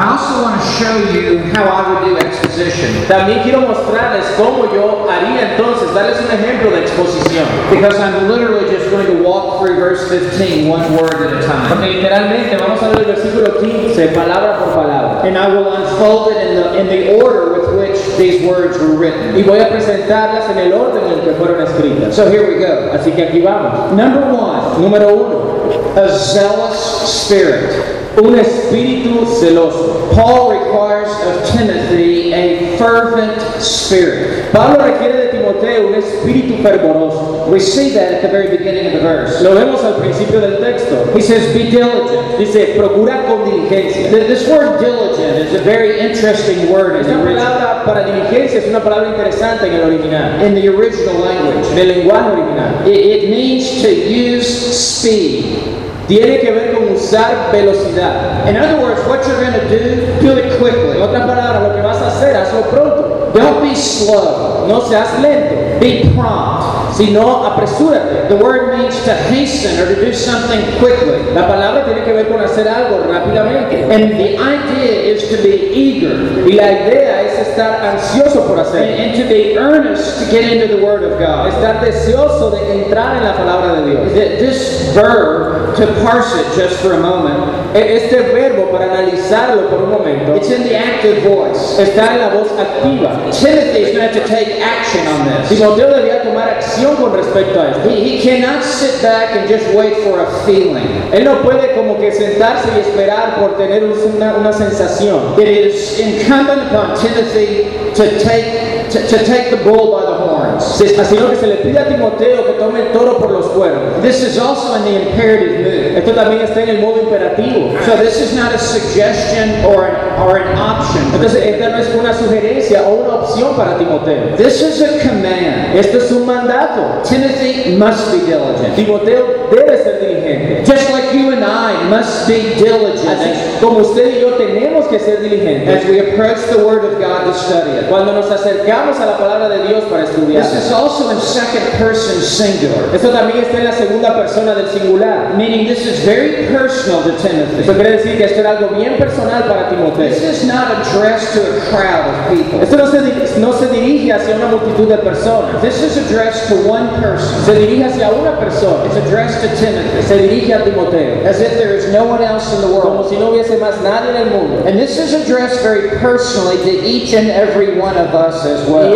I also want to show you how I would do exposition. También quiero mostrarles cómo yo haría entonces, darles un ejemplo de exposición. Because I'm literally just going to walk through verse 15 one word at a time. Porque literalmente vamos a ver el versículo 15, palabra por palabra. And I will unfold it in the, in the order with which these words were written. Y voy a presentarlas en el orden en que fueron escritas. So here we go. Así que aquí vamos. Number one, Número uno, a zealous spirit. Un espíritu celoso. Paul requires of Timothy a fervent spirit. Pablo requiere de Timoteo un espíritu fervoroso. We see that at the very beginning of the verse. Lo vemos al principio del texto. He says, Be diligent. Dice, procura con diligencia. Th- This word diligent is a very interesting word in the original, para diligencia es una palabra interesante en el original, in the original language. en el lenguaje original. It, it means to use speed. Tiene que ver con usar velocidad. In other words, what you're going to do, do it En quickly. otras palabras, lo que vas a hacer, hazlo pronto. Don't be slow. No seas lento, Be prompt. Sino apresúrate. The word means to hasten or to do something quickly. La palabra tiene que ver con hacer algo rápidamente. And the idea is to be eager Y la idea es estar ansioso por and, hacerlo. and to be earnest to get into the Word of God. Estar deseoso de entrar en la palabra de Dios. Th- This verb, to parse it just for a moment, E- Este verbo, para analizarlo por un momento, it's in the active voice. está en la voz activa. Timothy is going to have to take action on this. Timoteo debía tomar acción con respecto a esto. He, he cannot sit back and just wait for a feeling. Él no puede como que sentarse y esperar por tener una, una sensación. It is incumbent upon Timothy to take, to, to take the bull by the horns. Se- Sino que se le pide a Timoteo que tome el toro por los cuernos. This is also in the imperative mood. Esto también está en el modo imperativo. So this is not a suggestion or an, or an option. Entonces, esta no es una sugerencia o una opción para Timoteo. This is a command. Esto es un mandato. Timothy must be diligent. Timoteo debe ser diligente. Just like you and I must be diligent Así as, como usted y yo tenemos que ser diligentes as we approach the Word of God to study it. cuando nos acercamos a la palabra de Dios para estudiar. This is also in second person singular, Esto también está en la segunda persona del singular. meaning this is very personal to Timothy. Esto quiere decir que esto era algo bien personal para Timoteo. This is not addressed to a crowd of people. Esto no se, di- no se dirige hacia una multitud de personas. This is addressed to one person. Se dirige hacia una persona. It's addressed to Timothy, Se dirige a Timoteo. as if there is no one else in the Como world. si no hubiese más nadie en el mundo. And this is addressed very personally to each and every one of us as well.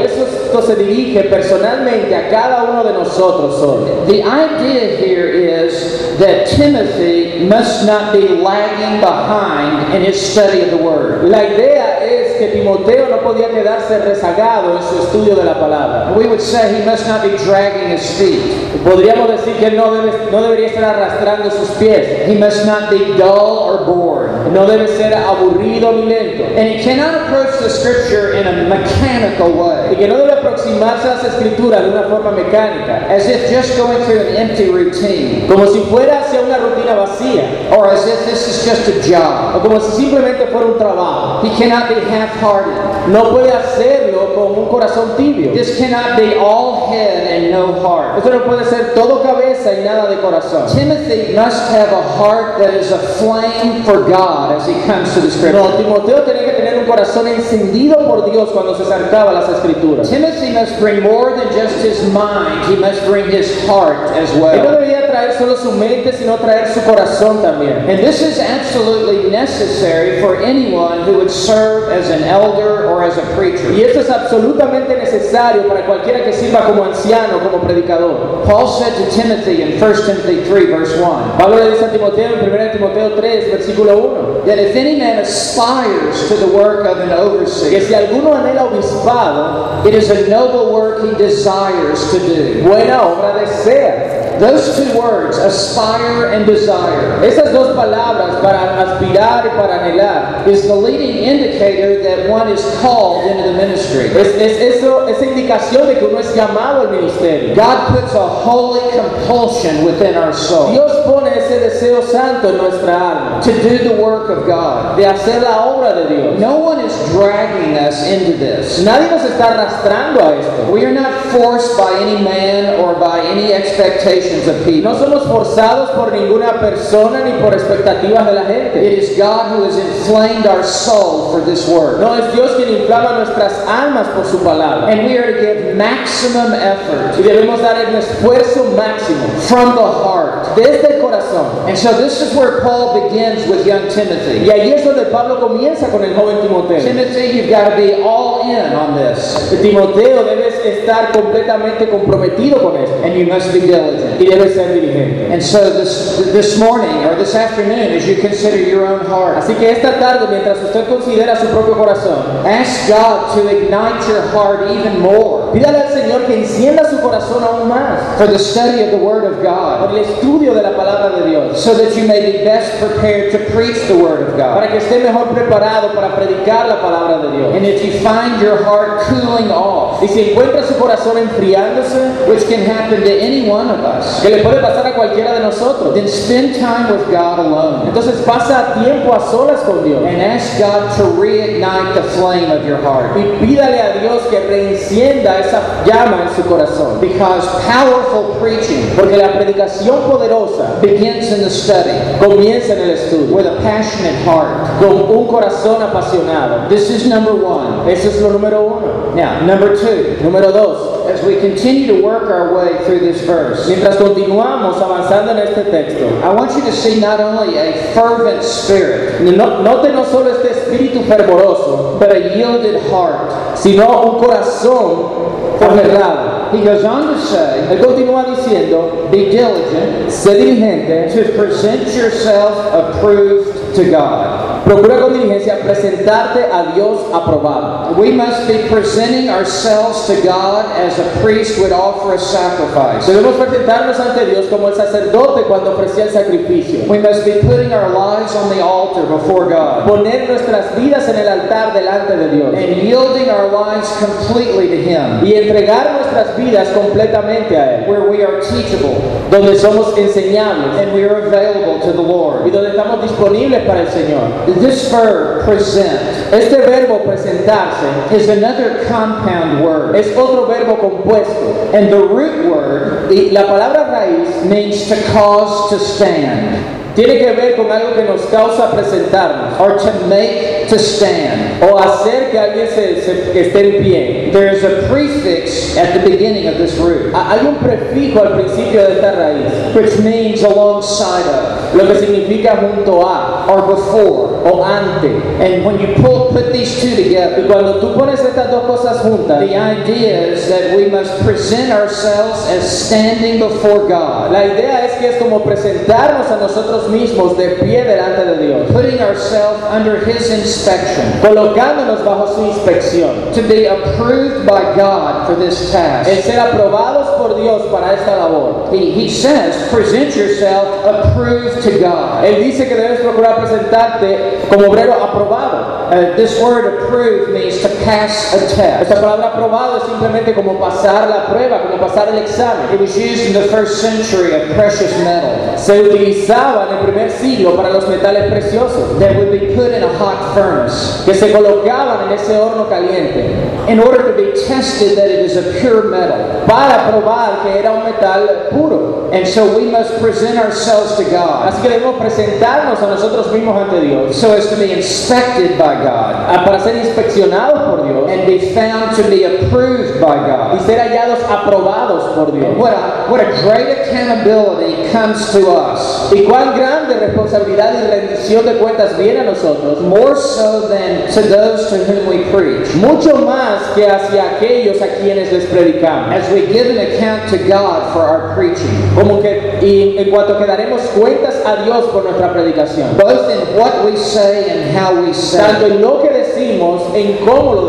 Esto se dirige personalmente a cada uno de nosotros hoy. The idea here is that Timothy must not be lagging behind in his study of the Word. La idea es que Timoteo no podía quedarse rezagado en su estudio de la palabra. We would say he must not be dragging his feet. Podríamos decir que no, debe, no debería estar arrastrando sus pies. He must not be dull or bored. No debe ser aburrido ni lento. And he cannot approach the Scripture in a mechanical way. Y que no debe aproximarse a las escrituras de una forma mecánica. as if just going through an empty routine, Como si fuera hacia una rutina vacía. or as if this is just a job. O como si simplemente fuera un trabajo. He cannot be half-hearted. No puede hacerlo con un corazón tibio. This cannot be all head and no heart. Esto no puede ser todo cabeza y nada de corazón. Timothy must have a heart that is aflame for God as he comes to the Scripture. No, Timoteo tenía que tener un corazón encendido por Dios cuando se acercaba a las escrituras. Timothy must bring more than just his mind, he must bring his heart as Él no well. debía traer solo su mente, sino traer su corazón también. And this is absolutely necessary for anyone who would serve as an elder or as a preacher. Y esto es absolutamente necesario para cualquiera que sirva como anciano, como predicador. Paul said to Timothy in 1 Timothy 3, verse 1, Pablo le dice a Timoteo en 1 Timoteo 3, versículo 1, that if any man aspires to the work of an que overseer, si alguno anhela obispado, it is a noble work he desires to do. buena obra desea. Those two words, aspire and desire, Esas dos palabras para aspirar y para anhelar is the leading indicator that one is called into the ministry. es, es eso, esa indicación de que uno es llamado al ministerio. God puts a holy compulsion within our soul Dios pone ese deseo santo en nuestra alma to do the work of God. de hacer la obra de Dios. No one is dragging us into this. Nadie nos está arrastrando a esto. We are not forced by any man or by any expectation expectations of people. No somos forzados por ninguna persona ni por expectativas de la gente. It is God who has inflamed our soul for this work. No es Dios quien inflama nuestras almas por su palabra. And we are to give maximum effort Y debemos dar el esfuerzo máximo from the heart. desde el corazón. And so this is where Paul begins with young Timothy. Y ahí es donde Pablo comienza con el joven Timoteo. Timothy, you've got to be all in on this. Timoteo debes estar completamente comprometido con esto And you must be diligent. Y debes ser diligente. And so this this morning or this afternoon, as you consider your own heart, Así que esta tarde, mientras usted considera su propio corazón, ask God to ignite your heart even more pídale al Señor que encienda su corazón aún más for the study of the Word of por God, el estudio de la palabra de Dios, so that you may be best prepared to preach the Word of God. para que esté mejor preparado para predicar la palabra de Dios. And if you find your heart cooling off, Y si encuentra su corazón enfriándose, which can happen to any one of us, que le puede pasar a cualquiera de nosotros, then spend time with God alone entonces pasa tiempo a solas con Dios and ask God to reignite the flame of your heart. y pídale a Dios que reencienda esa llama en su corazón. Because powerful preaching Porque la predicación poderosa begins in the study comienza en el estudio, with a passionate heart. con un corazón apasionado. This is number one. Eso es lo número uno. Now, number two, Número dos, as we continue to work our way through this verse, mientras continuamos avanzando en este texto, I want you to see not only a fervent spirit, no, note no solo este espíritu fervoroso, but a yielded heart. sino un corazón aferrado. He goes on to say, Él continúa diciendo, be diligent sé diligente, to present yourself approved to God. Procura con diligencia presentarte a Dios aprobado. We must be presenting ourselves to God as a priest would offer a sacrifice. Debemos presentarnos ante Dios como el sacerdote cuando ofrecía el sacrificio. We must be putting our lives on the altar before God Poner nuestras vidas en el altar delante de Dios. and yielding our lives completely to Him, Y entregar nuestras vidas completamente a Él. where we are teachable Donde somos enseñables and we are available to the y Lord. donde estamos disponibles para el Señor. This verb, present, Este verbo presentarse is another compound word, es otro verbo compuesto. and the root word Y la palabra raíz means to cause to stand. Tiene que ver con algo que nos causa presentarnos. Or to make to stand. o hacer que alguien se, se- que esté en pie. There is a prefix at the beginning of this root, Hay un prefijo al principio de esta raíz, which means alongside of lo que significa junto a or before. o ante. And when you pull, put these two Y together, cuando tú pones estas dos cosas juntas, the idea is that we must present ourselves as standing before God, la idea es que es como presentarnos a nosotros mismos de pie delante de Dios, putting ourselves under His inspection, colocándonos bajo su inspección, to be approved by God for this el task. ser aprobados por Dios para esta labor. He, he says, present yourself approved to God. Él dice que debes procurar presentarte como obrero aprobado. Uh, this word approved means to pass a test. Esta palabra aprobado es simplemente como pasar la prueba, como pasar el examen. It was used in the first century of precious metal Se utilizaba en el primer siglo para los metales preciosos, that would be put in a hot furnace que se colocaban en ese horno caliente in order to be tested that it is a pure metal. para probar que era un metal puro. And so we must present ourselves to God Así que debemos presentarnos a nosotros mismos ante Dios so as to be inspected by God ah, para ser inspeccionados por Dios and be found to be approved by y God. ser hallados aprobados por Dios. What a, what a great accountability comes to us, Y cuán grande responsabilidad y rendición de cuentas viene a nosotros, more so than to those to whom we preach. mucho más que hacia aquellos a quienes les predicamos. As we give an account to God for our preaching, Como que y en cuanto que daremos cuentas a Dios por nuestra predicación, both in what we say and how we say. tanto en lo que decimos, en cómo lo.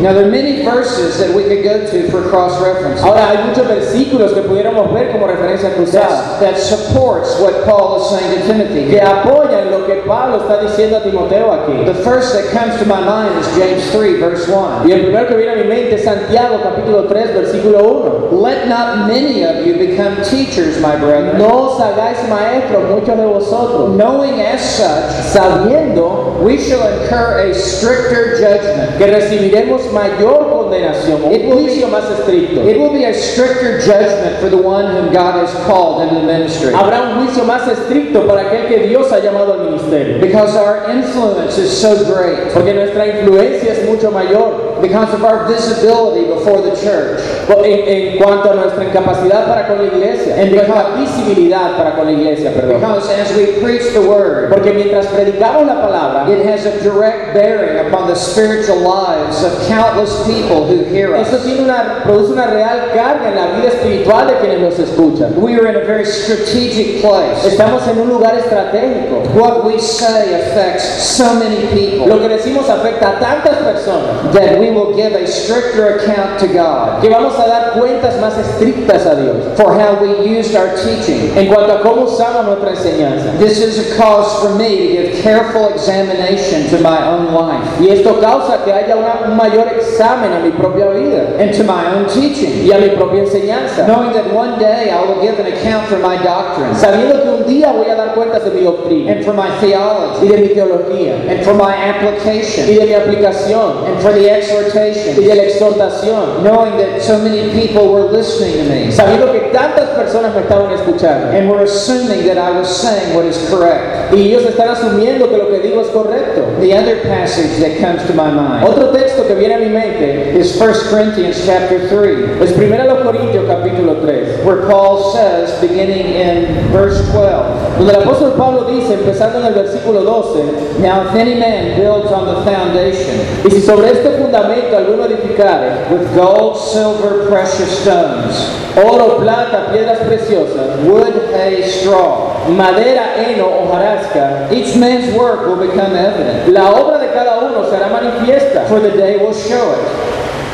Now, there are many verses that we could go to for cross reference Ahora hay muchos versículos que pudiéramos ver como referencia cruzada that, supports what Paul is saying to Timothy. que apoyan lo que Pablo está diciendo a Timoteo aquí. The first that comes to my mind is James 3, verse 1. Y el primero que viene a mi mente es Santiago capítulo 3 versículo 1. Let not many of you become teachers, my brethren, No os hagáis maestros muchos de vosotros, knowing as such sabiendo we shall incur a stricter judgment. que recibiremos mayor condenación, un It will be- juicio más estricto. It will be a stricter judgment for the one whom God has called into the ministry. Habrá un juicio más estricto para aquel que Dios ha llamado al ministerio. Because our influence is so great. Porque nuestra influencia es mucho mayor Because of our visibility before the church. En, en cuanto a nuestra incapacidad para con la iglesia, en visibilidad para con la iglesia, perdón. Because as we preach the word, Porque mientras predicamos la palabra, it has a direct bearing upon the spiritual lives of countless people who hear eso us. tiene una, produce una real carga en la vida espiritual de quienes nos escuchan. We are in a very strategic place. Estamos en un lugar estratégico. What we say affects so many Lo people que decimos afecta a tantas personas that we will give a stricter account to God que vamos a dar cuentas más estrictas a Dios. For how we used our teaching. en cuanto a cómo usamos nuestra enseñanza. This is a cause for me to give careful examination to my own life. Y esto causa que haya una- un mayor examen a mi propia vida. And to my own teaching, y a mi propia enseñanza, knowing that one day I will give an account for my doctrines sabiendo que un día voy a dar cuentas de mi doctrina. And for my y theology de mi teología. And for my y application de mi aplicación. And for the y exhortation, de la exhortación, knowing that so many people were listening to me sabiendo que tantas personas me estaban escuchando and were assuming that I was saying what is correct. y ellos están asumiendo que lo que digo es correcto. The other passage that comes to my mind Otro texto que viene a mi mente is 1 Corinthians chapter 3, es 1 Corintios capítulo 3, where Paul says, beginning in verse 12, donde el apóstol Pablo dice, empezando en el versículo 12, Now if any man builds on the foundation y si sobre este fundamento alguno edificare with gold, silver, precious stones, oro, plata, piedras preciosas, wood, hay, straw, madera, heno, hojarasca, each man's work will become evident, la obra de cada uno será manifiesta, for the day will show it,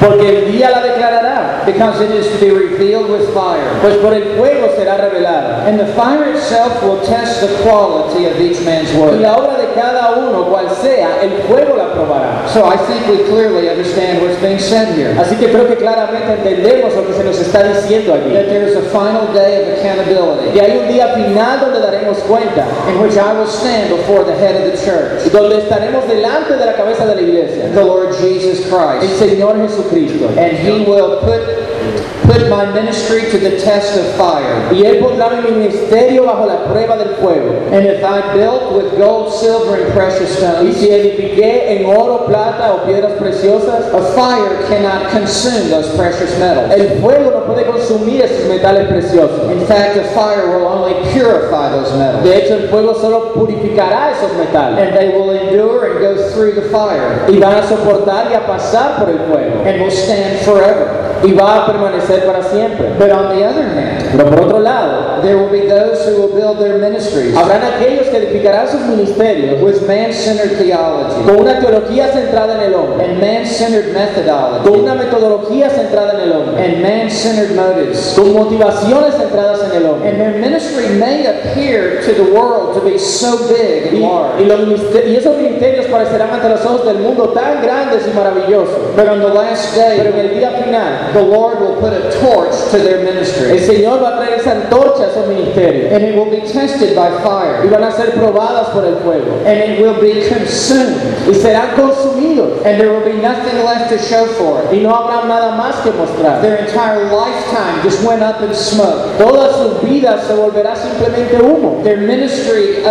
porque el día la declarará, because it is to be revealed with fire. pues por el fuego será revelada. And the fire itself will test the quality of each man's Y work. la obra de cada uno, cual sea, el fuego la probará. So I think we clearly understand what's being said here. Así que creo que claramente entendemos lo que se nos está diciendo aquí. That there is a final day of accountability Que hay un día final donde daremos cuenta, in which I will stand before the head of the church, donde estaremos delante de la cabeza de la iglesia, the Lord Jesus el Christ. Señor Jesucristo. And he will put put my ministry to the test of fire. Y Él pondrá mi ministerio bajo la prueba del fuego. And if I built with gold, silver, and precious Y stones, si edifiqué en oro, plata o piedras preciosas, a fire cannot consume those precious metals. el fuego no puede consumir esos metales preciosos. In fact, the fire will only purify those metals. De hecho, el fuego solo purificará esos metales. And they will endure and go through the fire Y van a soportar y a pasar por el fuego. and will stand forever. Y va a permanecer para siempre. But on the other hand, Pero por otro lado, there will be those who will build their ministries habrán aquellos que edificarán sus ministerios with man-centered theology con una teología centrada en el hombre, and man-centered con methodology una metodología centrada en el hombre, and man-centered motives. con motivaciones centradas en el hombre. And their ministry may appear to the world to be so big and Y, y large. los ministerios- y esos ministerios parecerán ante los ojos del mundo tan grandes y maravillosos. But on the last Pero en day, el día final, the Lord will put a torch to their el ministry. Señor va a traer esa antorcha a esos ministerios And it will be tested by fire. y van a ser probadas por el fuego And it will be consumed. y serán consumidos And there will be nothing left to show for it. y no habrá nada más que mostrar. Their entire lifetime just went up in smoke. Toda su vida se volverá simplemente humo Their ministry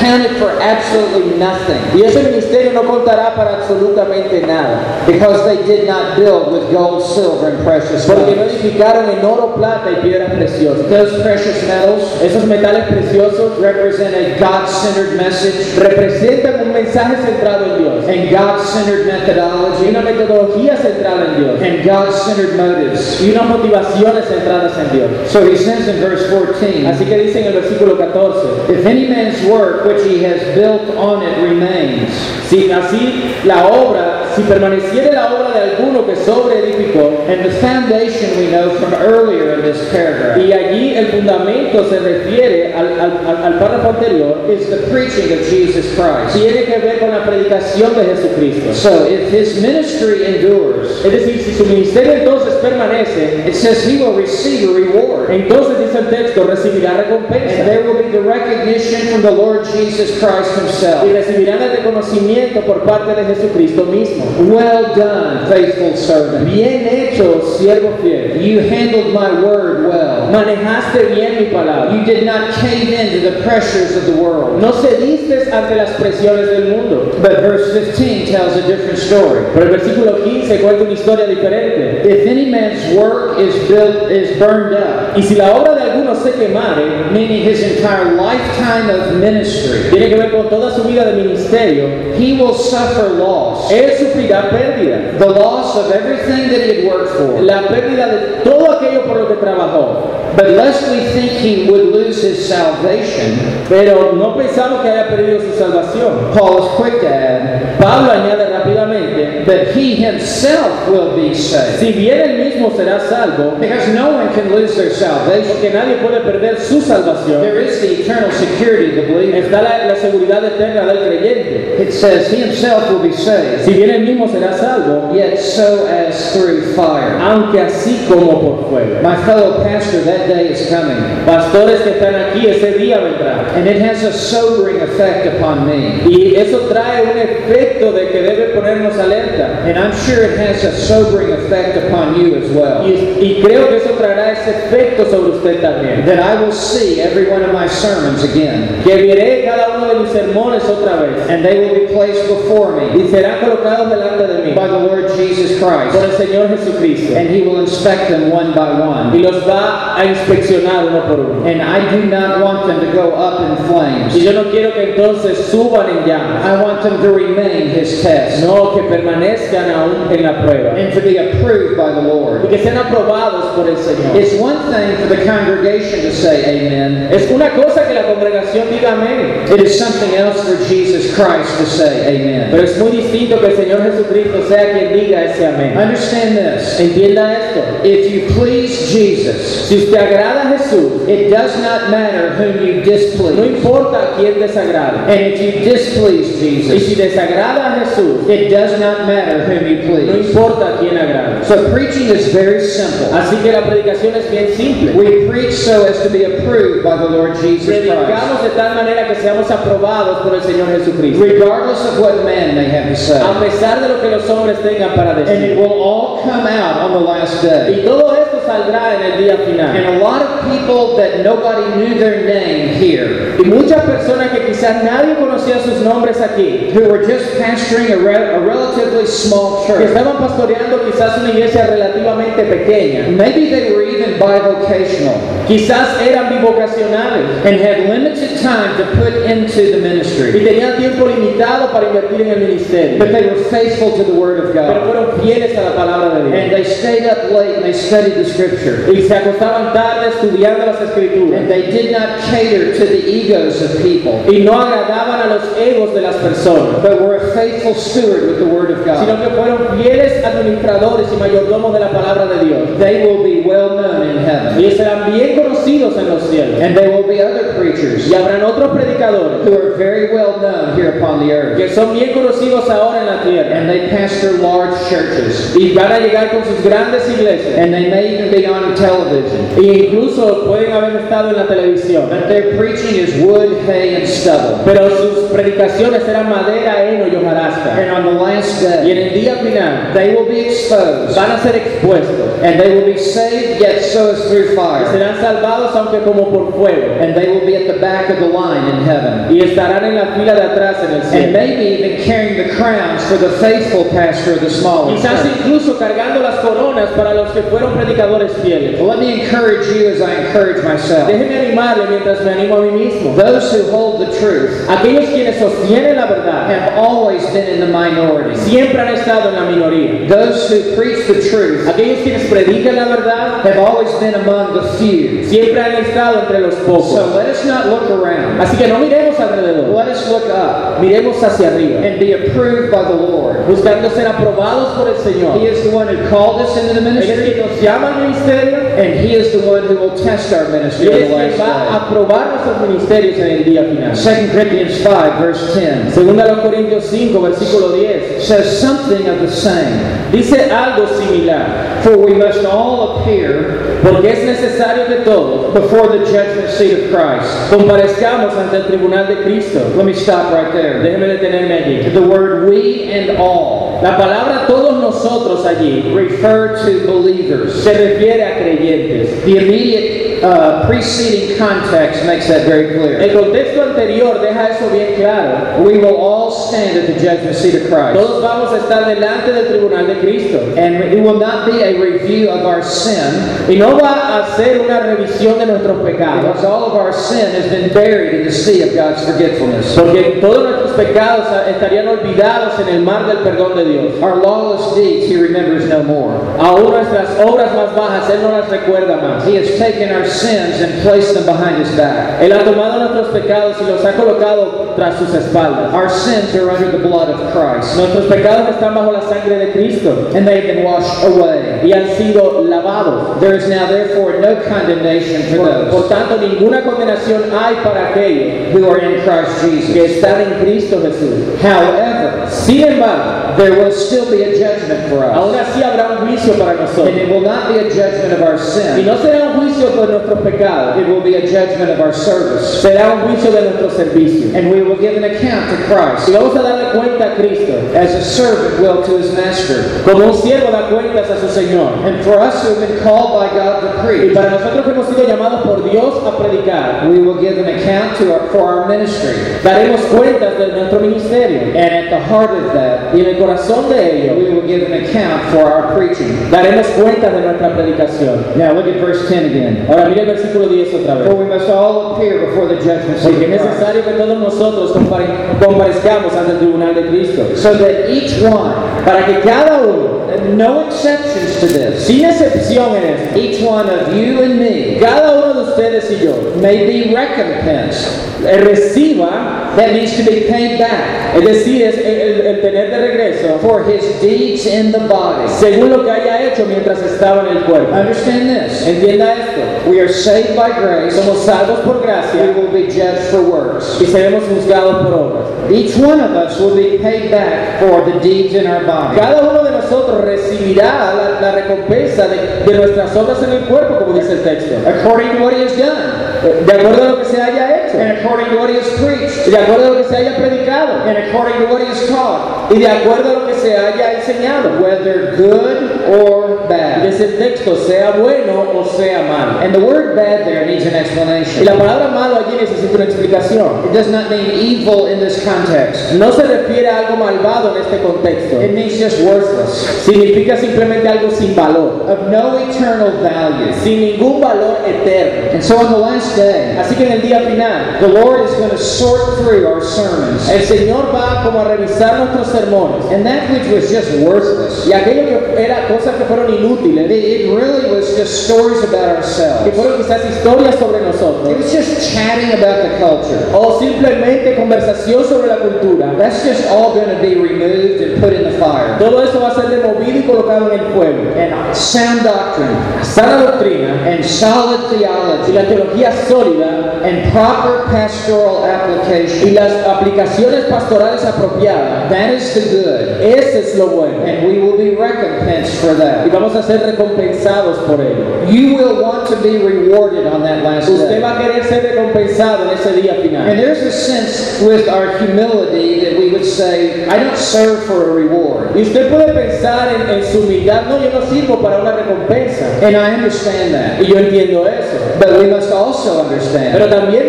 counted for absolutely nothing y ese ministerio no contará para absolutamente nada because they did not build with gold, silver, and precious porque no edificaron en oro, plata y piedras preciosas. Those precious metals Esos metales preciosos represent a God-centered message representan un mensaje centrado en Dios and God-centered methodology una metodología centrada en Dios and God-centered motives. y unas motivaciones centradas en Dios. So he says in verse 14, Así que dice en el versículo 14, If any man's work which he has built on it remains, si así la obra, si permaneciere la obra de alguno que sobre edificó, and the foundation we know from earlier in this paragraph y allí el fundamento se refiere al, al, al- párrafo anterior, is the preaching of Jesus Christ. tiene que ver con la predicación de Jesucristo. So if his ministry endures, Es decir, si su ministerio entonces permanece, it says he will receive a reward. entonces dice el texto, recibirá And recompensa. there will be the recognition from the Lord Jesus Christ Y himself recibirán el reconocimiento por parte de Jesucristo mismo. Well done, faithful servant. Bien hecho, siervo fiel. You handled my word well. Manejaste bien mi palabra. You did not cave into the pressures of the world. No cediste ante las presiones del mundo. But verse 15 tells a different story. Pero el versículo 15 cuenta una historia diferente. If any man's work is built is burned up, Y si la obra de alguno se quemare, meaning his entire lifetime of ministry, tiene que ver con toda su vida de ministerio, he will suffer loss. él sufrirá pérdida. The loss of everything that he had worked for. La pérdida de todo aquello por lo que trabajó. But lest we think he would lose his salvation, Pero no pensamos que haya perdido su salvación. Paul is quick to add Pablo añade rápidamente, that he himself will be saved. si bien él mismo será salvo, Because no one can lose their salvation. porque nadie puede perder su salvación, There is the eternal security of the believer. está la, la seguridad eterna del creyente. It says he himself will be saved, Si bien él mismo será salvo, yet so as through fire. aunque así como por fuego. My fellow pastor, that day is coming, Pastores que están aquí, ese día vendrá. and it has a sobering effect upon me. Y eso trae un efecto de que debe ponernos alerta. And I'm sure it has a sobering effect upon you as well. Y, y creo que eso traerá ese efecto sobre usted también. That I will see every one of my sermons again, Que veré cada uno de mis sermones otra vez. and they will be placed before me Y serán colocados delante de mí by the Lord Jesus Christ. por el Señor Jesucristo. and He will inspect them one by one. Y los va a inspeccionar uno por uno. And I do not want them to go up in Y flames. yo no quiero que entonces suban en llamas. I want them to remain His test No, que permanezcan aún en la prueba. and to be approved by the Y Lord. que sean aprobados por el Señor. It's one thing for the congregation to say amen. Es una cosa que la congregación diga amén. It is something else for Jesus Christ to say amen. Pero es muy distinto que el Señor Jesucristo sea quien diga ese amén. Understand this. Entienda esto. If you please Jesus, Si usted agrada a Jesús, it does not matter whom you displease. no importa quién desagrade. And if you displease Y si desagrada a Jesús, it does not matter whom you please. no importa quién agrade. So preaching is very simple. Así que la predicación es bien simple. We preach so as to be approved by the Lord Jesus Christ, Predicamos de tal manera que seamos aprobados por el Señor Jesucristo. regardless of what man may have to A say. pesar de lo que los hombres tengan para decir. And it will all come out on the last day. Y todo esto saldrá en el día final. And a lot of people that nobody knew their name here, Y muchas personas que quizás nadie conocía sus nombres aquí, who were just pastoring a, re- a relatively small que church, estaban pastoreando quizás una iglesia relativamente pequeña, maybe they were even bivocational, quizás eran bivocacionales and had limited time to put into the y ministry. tenían tiempo limitado para invertir en el ministerio, But they were faithful to the Word of pero God. fueron fieles a la palabra de And Dios. they stayed up late and they studied the Scripture. Y se acostaban tarde estudiando las escrituras And they did not cater to the egos of people, y no agradaban a los egos de las personas, but were a faithful steward with the Word of sino God. que fueron fieles administradores y mayordomos de la palabra de Dios. They will be well known in heaven. Y serán bien conocidos en los cielos. And there will be other preachers Y habrán otros predicadores who are very well known here upon the earth. que son bien conocidos ahora en la tierra And they pastor large churches. y van a llegar con sus grandes iglesias And they may even be on television. e incluso pueden haber estado en la televisión. But their preaching is wood, hay, and stubble. Pero sus predicaciones eran madera, heno y hojarasca. And on the last Y en day, el día final they will be exposed. van a ser expuestos And they will be saved, yet so as through y fire. serán salvados aunque como por fuego. And they will be at the back of the line in heaven. Y estarán en la fila de atrás en el And maybe even carrying the crowns for the faithful pastor of the smaller Quizás church. incluso cargando las coronas para los que fueron predicadores fieles. Well, let me encourage you as I encourage myself. Déjeme animarle mientras me animo a mí mismo. Those who hold the truth Aquellos quienes sostienen la verdad have always been in the minority. siempre han estado en la minoría. Those who preach the truth Aquellos quienes predican la verdad have always been among the few. Siempre han estado entre los So pocos. let us not look around. Así que no miremos alrededor, Let us look up miremos hacia arriba, and be approved by the Lord. buscando ser aprobados por el He Señor. is the one who called us into the Él es ministry, nos llama al ministerio and He is the one who will test our ministry Él es quien va a last aprobar nuestros ministerios en el día final. day. 2 Corinthians 5, verse 10 Segunda los Corintios 5, versículo 10, says something of the same. dice algo similar, For we must all appear porque es necesario que before the judgment seat of Christ. comparezcamos ante el tribunal de Cristo. Let me stop right there. Déjeme detenerme allí. The word we and all La palabra todos nosotros allí refer to believers. se refiere a creyentes. The immediate uh, preceding context makes that very clear. El contexto anterior deja eso bien claro. We will all stand at the judgment seat of Christ. Todos vamos a estar delante del tribunal de Cristo. And it will not be a review of our sin, Y no va a ser una revisión de nuestros pecados, because all of our sin has been buried in the sea of God's forgetfulness. porque todos nuestros pecados estarían olvidados en el mar del perdón de Dios. Our lawless deeds He remembers no more. Aún nuestras obras más bajas, Él no las recuerda más. He has taken our sins and placed them behind His back. Él ha tomado nuestros pecados y los ha colocado tras sus espaldas. Our sins are under the blood of Christ, Nuestros pecados están bajo la sangre de Cristo and they have been washed away. y han sido lavados. There is now therefore no condemnation for Por, por those tanto, ninguna condenación hay para aquellos who are in Christ que Jesus. están en Cristo Jesús. However, Sin embargo, there will still be a judgment for aún us, así habrá un juicio para and nosotros. it will not be a judgment of our Y sin. no será un juicio por nuestros pecados, It will be a judgment of our service, será un juicio de nuestro servicio. and we will give an account to Y Christ vamos a darle cuenta a Cristo, as a servant will to his master. como un siervo da cuentas a su Señor. And for us who have been called by God to preach. Y para nosotros que hemos sido llamados por Dios a predicar, we will give an account to our, for our ministry. daremos cuentas de nuestro ministerio. And at the heart of that, Y en el corazón de ello, we will give an account for our preaching. daremos cuentas de nuestra predicación. Now look at verse 10 again. Ahora mire el versículo 10 otra vez. For we must all appear before the judgment seat Porque es necesario que todos nosotros compare- comparezcamos ante el tribunal de Cristo. so that each one, Para que cada uno, and no exceptions to this, sin excepción en esto, each one of you and me cada uno de ustedes y yo, may be recompensed. eh, reciba, That means to be paid back es decir, es el- el tener de regreso, for his deeds in the body. según lo que haya hecho mientras estaba en el cuerpo. Understand this. Entienda esto. We are saved by grace. Somos salvos por gracia. We will be judged for works. y seremos juzgados por obras. Each one of us will be paid back for the deeds in our body. Cada uno de nosotros recibirá la, la recompensa de, de nuestras obras en el cuerpo, como dice el texto. according to what he has done, De acuerdo a lo que se haya hecho. And according to what he has Y preached, de acuerdo a lo que se haya predicado. and according to what he has taught, Y de acuerdo a lo que se haya enseñado. whether good or Y bad. ese texto, sea bueno o sea malo. And the word bad there needs an Y explanation. la palabra malo allí necesita una explicación. It does not mean evil in this context. No se refiere a algo malvado en este contexto. It means just worthless, Significa simplemente algo sin valor, of no eternal value. sin ningún valor eterno. And so on the last day, Así que en el día final, the Lord is going to sort through our sermons. el Señor va como a revisar nuestros sermones. And that which was just worthless, Y aquello que era cosas que fueron it, inútiles, it really was just stories about que ourselves. fueron quizás historias sobre nosotros. It was just chatting about the culture. o simplemente conversación sobre la cultura, That's just all going to be removed and put in the fire. todo eso va a ser removido y colocado en el fuego. And sound doctrine Sana doctrina and solid y theology la teología sólida and proper y application. las aplicaciones pastorales apropiadas, That is the good. ese es lo bueno. And we will be recompensed for Y that. vamos a ser recompensados por ello. You will want to be rewarded on that last Usted day. va a querer ser recompensado en ese día And final. there's a sense with our humility that we would say, I don't serve for a reward. Y usted puede pensar en, en su humildad, no, yo no sirvo para una recompensa. And I understand that. Y yo entiendo eso. But we must also understand Pero también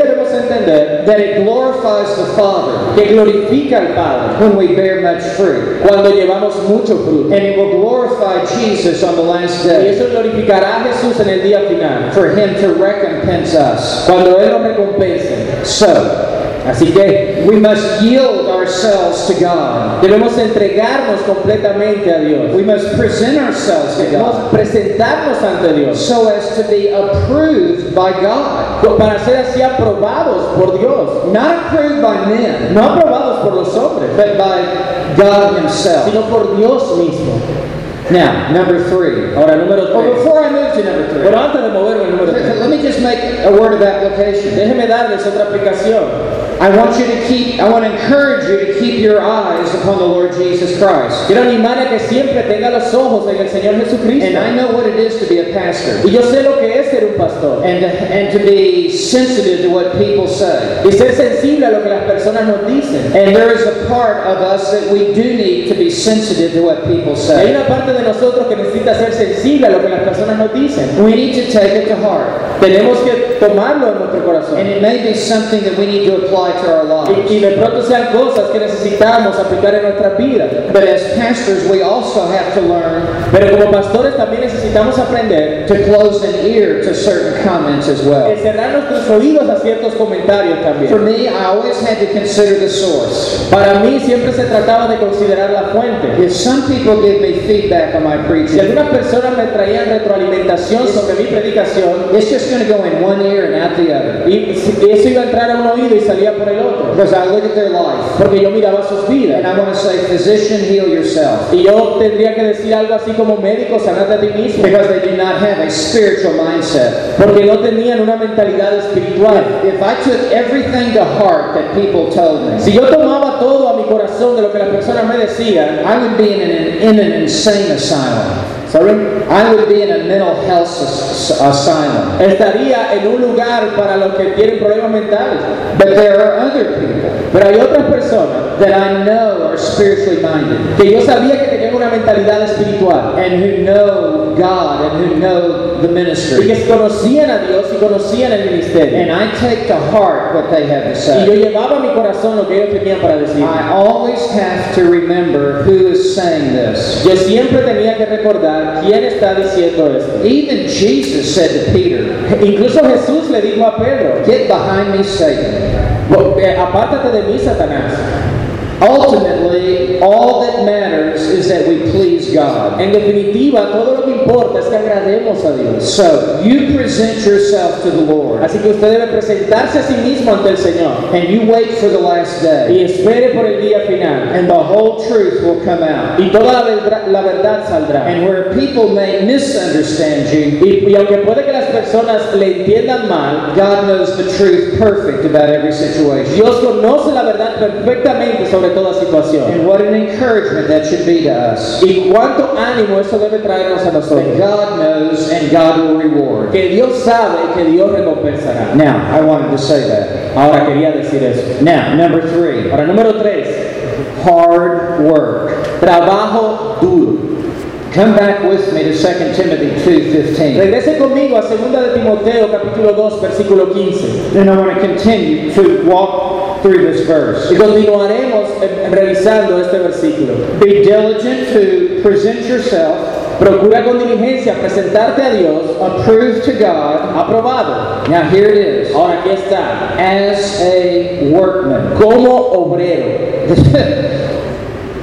entender that it glorifies the Father que glorifica al Padre when we bear much fruit. cuando llevamos mucho fruto. And it will glorify Jesus on the last Y day eso glorificará a Jesús en el día final, for him to recompense us. cuando Él nos recompense. So, Así que we must yield ourselves to God. debemos entregarnos completamente a Dios. We must present ourselves to Debemos God presentarnos ante Dios so as to be approved by God. para ser así aprobados por Dios. Not approved by men, No aprobados por los hombres, but by God Himself. sino por Dios mismo. Now, number three. Ahora, número Oh, 3. before I move to number three, Pero antes de moverme al número 3, let me just make a word of application. déjeme darles otra aplicación. I want you to keep, I want to encourage you to keep your eyes upon the Lord Jesus Christ. Quiero animar a que siempre tenga los ojos en el Señor Jesucristo. And I know what it is to be a pastor Y yo sé lo que es ser un pastor. and to, and to be sensitive to what people say. Y ser sensible a lo que las personas nos dicen. And there is a part of us that we do need to be sensitive to what people Hay say. una parte de nosotros que necesita ser sensible a lo que las personas nos dicen. We need to take it to heart. Tenemos que tomarlo en nuestro corazón. And it may be something that we need to apply to our Y, y lives. de pronto sean cosas que necesitamos aplicar en nuestras vidas. But as pastors, we also have to learn Pero como pastores también necesitamos aprender to close an ear to certain comments as well. cerrar nuestros oídos a ciertos comentarios For también. me, I always had to consider the source. Para mí siempre se trataba de considerar la fuente. If some people give me feedback on my Si preaching, algunas personas me traían retroalimentación sobre mi predicación, it's just going to go in one ear and out the other. y y eso iba a entrar a un oído y salía por el otro. Because I look at their life Porque yo miraba sus and vidas. I want to say, physician, heal yourself. Y yo tendría que decir algo así como médico, sanate a ti mismo. Because they do not have a spiritual mindset. Porque no tenían una mentalidad espiritual. If I took everything to heart that people told me, Si yo tomaba todo a mi corazón de lo que las personas me decían, I would be in an, in an insane asylum. ¿Saben? I would be in a mental health as- asylum. Estaría en un lugar para los que tienen problemas mentales. But there are other people Pero hay otras personas that I know are spiritually minded que yo sabía que tenían una mentalidad espiritual and who know God and who know the y ministry. que conocían a Dios y conocían el ministerio. And I take to heart what they have to Y yo say. llevaba a mi corazón lo que ellos tenían para decir. I always have to remember who is saying this. Yo siempre tenía que recordar quién está diciendo esto. Even Jesus said to Peter, Incluso Jesús le dijo a Pedro, Get behind me, Satan. "Eh, apártate de mí, Satanás. Ultimately, all that matters is that we please God. En definitiva, todo lo que importa es que agrademos a Dios. So, you present yourself to the Lord Así que usted debe presentarse a sí mismo ante el Señor and you wait for the last day, y espere por el día final. and the whole truth will come out. Y toda la verdad, la saldrá. And where people may misunderstand you, Y, y aunque puede que las personas le entiendan mal, God knows the truth perfect about every situation. Dios conoce la verdad perfectamente sobre toda situación. And what an encouragement that should be to us. Y cuánto ánimo eso debe traernos a That nosotros. God knows and God will reward. Que Dios sabe que Dios recompensará. Now, I wanted to say that. Ahora quería decir eso. Now, number three, Ahora, número tres, hard work. trabajo duro. Come back with me to 2 Timothy 2.15. Regrese conmigo a 2 de Timoteo capítulo 2 versículo 15 And I want to continue to walk through this verse. y continuaremos revisando este versículo. Be diligent to present yourself Procura con diligencia presentarte a Dios approved to God. aprobado. Now here it is. Ahora aquí está, As a workman. como obrero.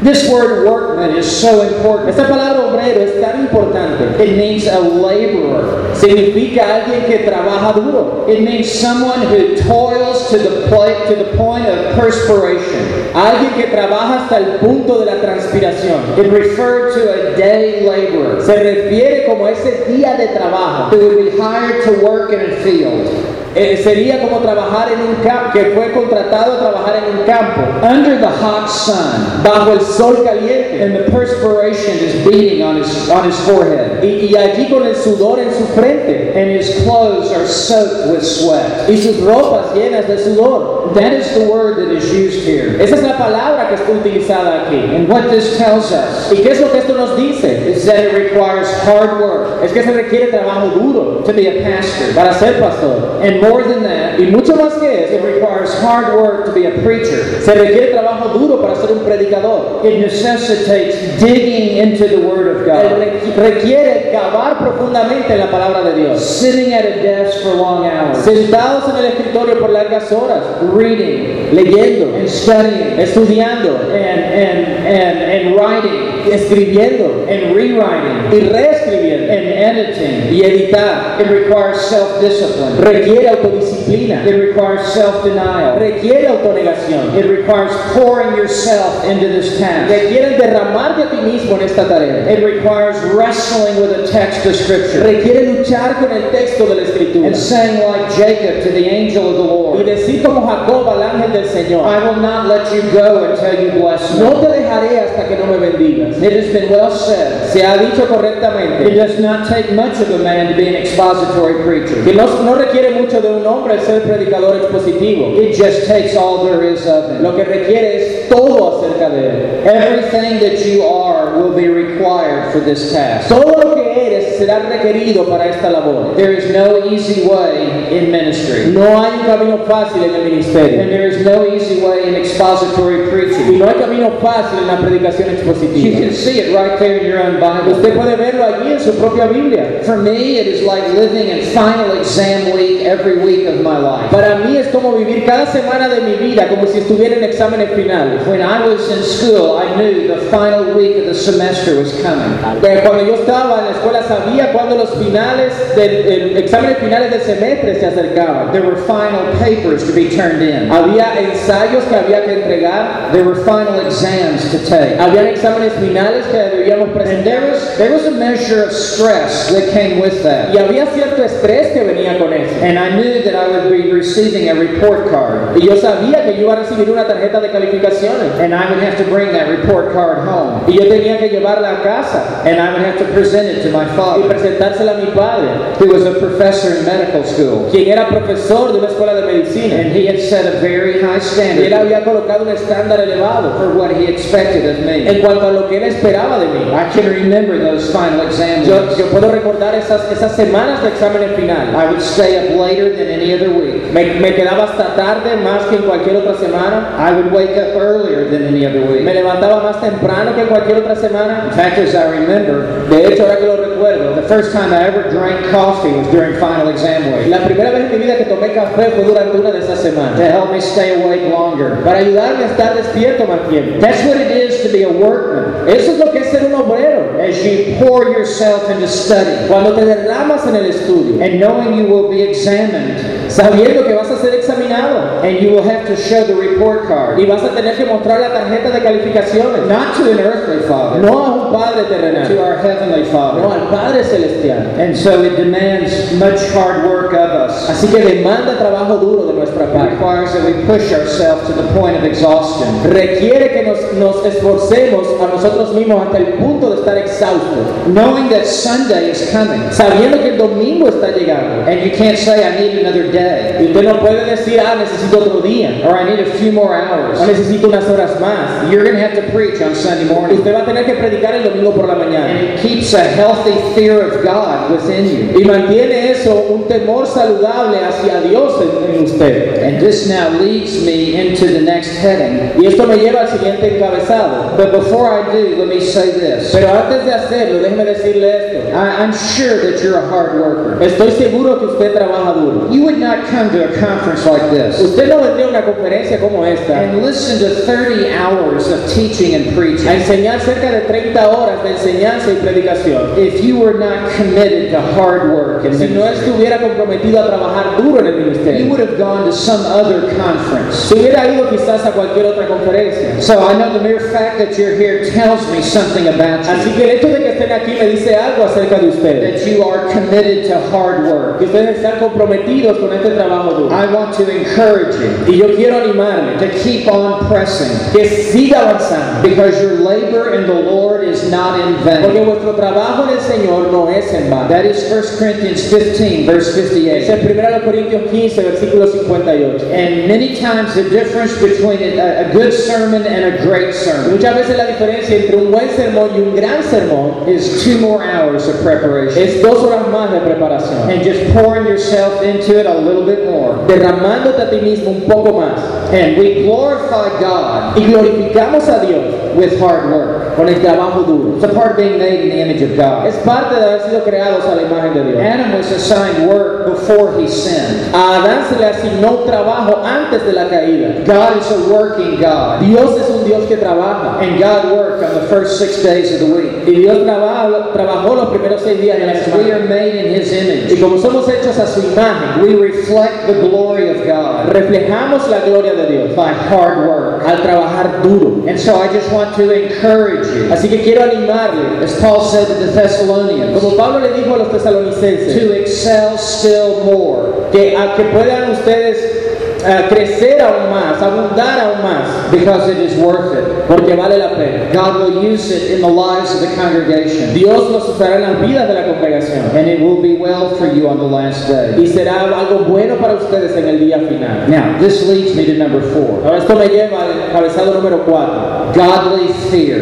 This word workman is so important. Esta palabra obrero es tan importante. It means a laborer. Significa alguien que trabaja duro, It means someone who toils to the, pla- to the point of perspiration. alguien que trabaja hasta el punto de la transpiración. It referred to a day laborer Se refiere como ese día de trabajo. who would be hired to work in a field Eh, sería como trabajar en un campo, que fue contratado a trabajar en un campo, under the hot sun, bajo el sol caliente. and the perspiration is beating on his on his forehead, Y, y allí con el sudor en su frente and his clothes are soaked with sweat. y sus ropas llenas de sudor. That is the word that is used here. Esa es la palabra que está utilizada aquí. And what this tells us ¿Y qué es lo que esto nos dice? is that it requires hard work Es que se requiere trabajo duro to be a pastor. para ser pastor. And more than that, Y mucho más que it requires hard work to be a preacher. se requiere trabajo duro para ser un predicador. It necessitates digging into the Word of God, re- requiere cavar profundamente en la palabra de Dios. sitting at a desk for long hours, Sentados en el escritorio por largas horas, reading. Leyendo, and studying. Estudiando, and, and, and, and writing. Escribiendo. And rewriting. Y reescribiendo. And editing. y editar. It requires self-discipline. Requiere autodisciplina, It requires self-denial. requiere autonegación, It requires pouring yourself into this task. requiere derramarte a mismo esta tarea. It requires wrestling with a text of Scripture Requiere luchar con el texto de la Escritura and saying, like Jacob to the angel of the y Lord, decir como Jacob al ángel del Señor, I will not let you go until you bless me. no te dejaré hasta que no me bendigas. It has been well said. Se ha dicho It correctamente does not take much of a man to be an expository preacher. que no, no requiere mucho de un hombre el ser predicador expositivo. It just takes all there is of him. Lo que requiere es todo acerca de él. Everything that you are will be required for this task. Todo lo que eres será requerido para esta labor. There is no easy way in ministry. No hay un camino fácil en el And ministerio. there is no easy way in expository Y preaching. no hay camino fácil en la predicación You can see it right there in your own Bible. Usted puede verlo allí en su propia Biblia. For me, it is like living in final exam week every week of my life. Para mí es como vivir cada semana de mi vida como si estuviera en exámenes finales. When I was in school, I knew the final week of the semester was coming. Cuando yo estaba en la escuela sabía cuándo los finales del exámenes finales del semestre se acercaban. There were final papers to be turned in. Había ensayos que había que entregar, There were final exams to take. habían exámenes finales que debíamos And there presentar was, there was a measure of stress that came with that. y había cierto estrés que venía con eso. And I knew that I would be receiving a report card. Y yo sabía que yo iba a recibir una tarjeta de calificaciones And I would have to bring that report card home. y yo tenía que llevarla a casa And I would have to present it to my father, presentársela a mi padre, who was a professor in medical school. quien era profesor de una escuela de medicina. And he had set a very high Y él standard había colocado un estándar elevado for what he expected of me. en cuanto a lo que él esperaba de mí. I can remember those final exam Yo, yo puedo recordar esas, esas semanas de exámenes finales. I would stay up later than any other week. Me, me quedaba hasta tarde más que en cualquier otra semana. I would wake up earlier than any other Me week. levantaba más temprano que en cualquier otra In semana. fact, as I remember, De hecho, ahora que lo recuerdo, the first time I ever drank coffee was during final exam week la primera vez en mi vida que tomé café fue durante una de esas to help me stay awake longer. Para ayudarme a estar despierto más tiempo. That's what it is to be a workman. Eso es lo que es ser un obrero. As you pour yourself into study Cuando te derramas en el estudio, and knowing you will be examined sabiendo que vas a ser examinado and you will have to show the report card, y vas a tener que mostrar la tarjeta de calificaciones, not to an earthly father, no a un padre to our heavenly father. no al Padre celestial. And so it demands much hard work of us. Así que demanda trabajo duro de nuestra It parte. requires that we push ourselves to the point of exhaustion. Requiere que nos, nos esforcemos a nosotros mismos hasta el punto de estar exhaustos, Knowing that Sunday is coming, sabiendo que el domingo está llegando. and you can't say, I need another day, Y usted no puede decir, ah, necesito otro día, or I need a few more o hours. necesito unas horas más. You're going to have to preach on Sunday morning. Usted va a tener que predicar el domingo por la And it keeps a healthy fear of God within you. Y mantiene eso, un temor saludable hacia Dios en, en usted. And this now leads me into the next heading. Y esto me lleva al siguiente encabezado. But before I do, let me say this. Pero antes de hacerlo, déjeme decirle esto. I, I'm sure that you're a hard worker. Estoy seguro que usted trabaja duro. You would not come to a conference like this Usted no vendría a una conferencia como esta and listen to 30 hours of teaching and a preaching enseñar cerca de 30 horas de enseñanza y predicación. if you were not committed to hard work and Si no ministry. estuviera comprometido a trabajar duro en el You ministerio, would have gone to some other conference. hubiera ido quizás a cualquier otra conferencia. So I know the mere fact that you're here tells me something about Así you. que el hecho de que estén aquí me dice algo acerca de ustedes. That you are committed to hard work. Que ustedes están comprometidos con este trabajo duro. I want to encourage you Y yo quiero animarme to keep on pressing que siga avanzando. because your labor in the Lord is not in vain. Porque vuestro trabajo en el Señor no es en vano. That is 1 Corinthians 15, verse Es 58. en 1 Corintios 15, versículo 58. And many times the difference between a, a good sermon and a great sermon Muchas veces la diferencia entre un buen sermón y un gran sermón is two more hours of preparation. es dos horas más de preparación. And just pouring yourself into it a little bit more. Derramándote a ti mismo un poco más. And we glorify God Y glorificamos a Dios with hard work. con el trabajo duro. It's a part of being made in the image of God. Es parte de haber sido creados a la imagen de Dios. Adam was assigned work before he sinned. A Adán se le asignó trabajo antes de la caída. God is a working God. Dios es un Dios que trabaja. And God worked on the first six days of the week. Y Dios trabajó, trabajó los primeros seis días de la as we semana. are made in His Y image, como somos hechos a su imagen, we reflect the glory of God reflejamos la gloria de Dios by hard work. al trabajar duro. And so I just want to encourage you, Así que quiero animarle, as Paul said to the Thessalonians, como Pablo le dijo a los tesalonicenses, to excel still more que, a que puedan ustedes eh, crecer aún más, abundar aún más, because it is worth it. porque vale la pena. God will use it in the lives of the congregation, Dios los usará en las vidas de la congregación and it will be well for you on the last day. y será algo bueno para ustedes en el día final. Now, this leads me to number four Ahora esto me lleva al cabezado número 4, godly fear.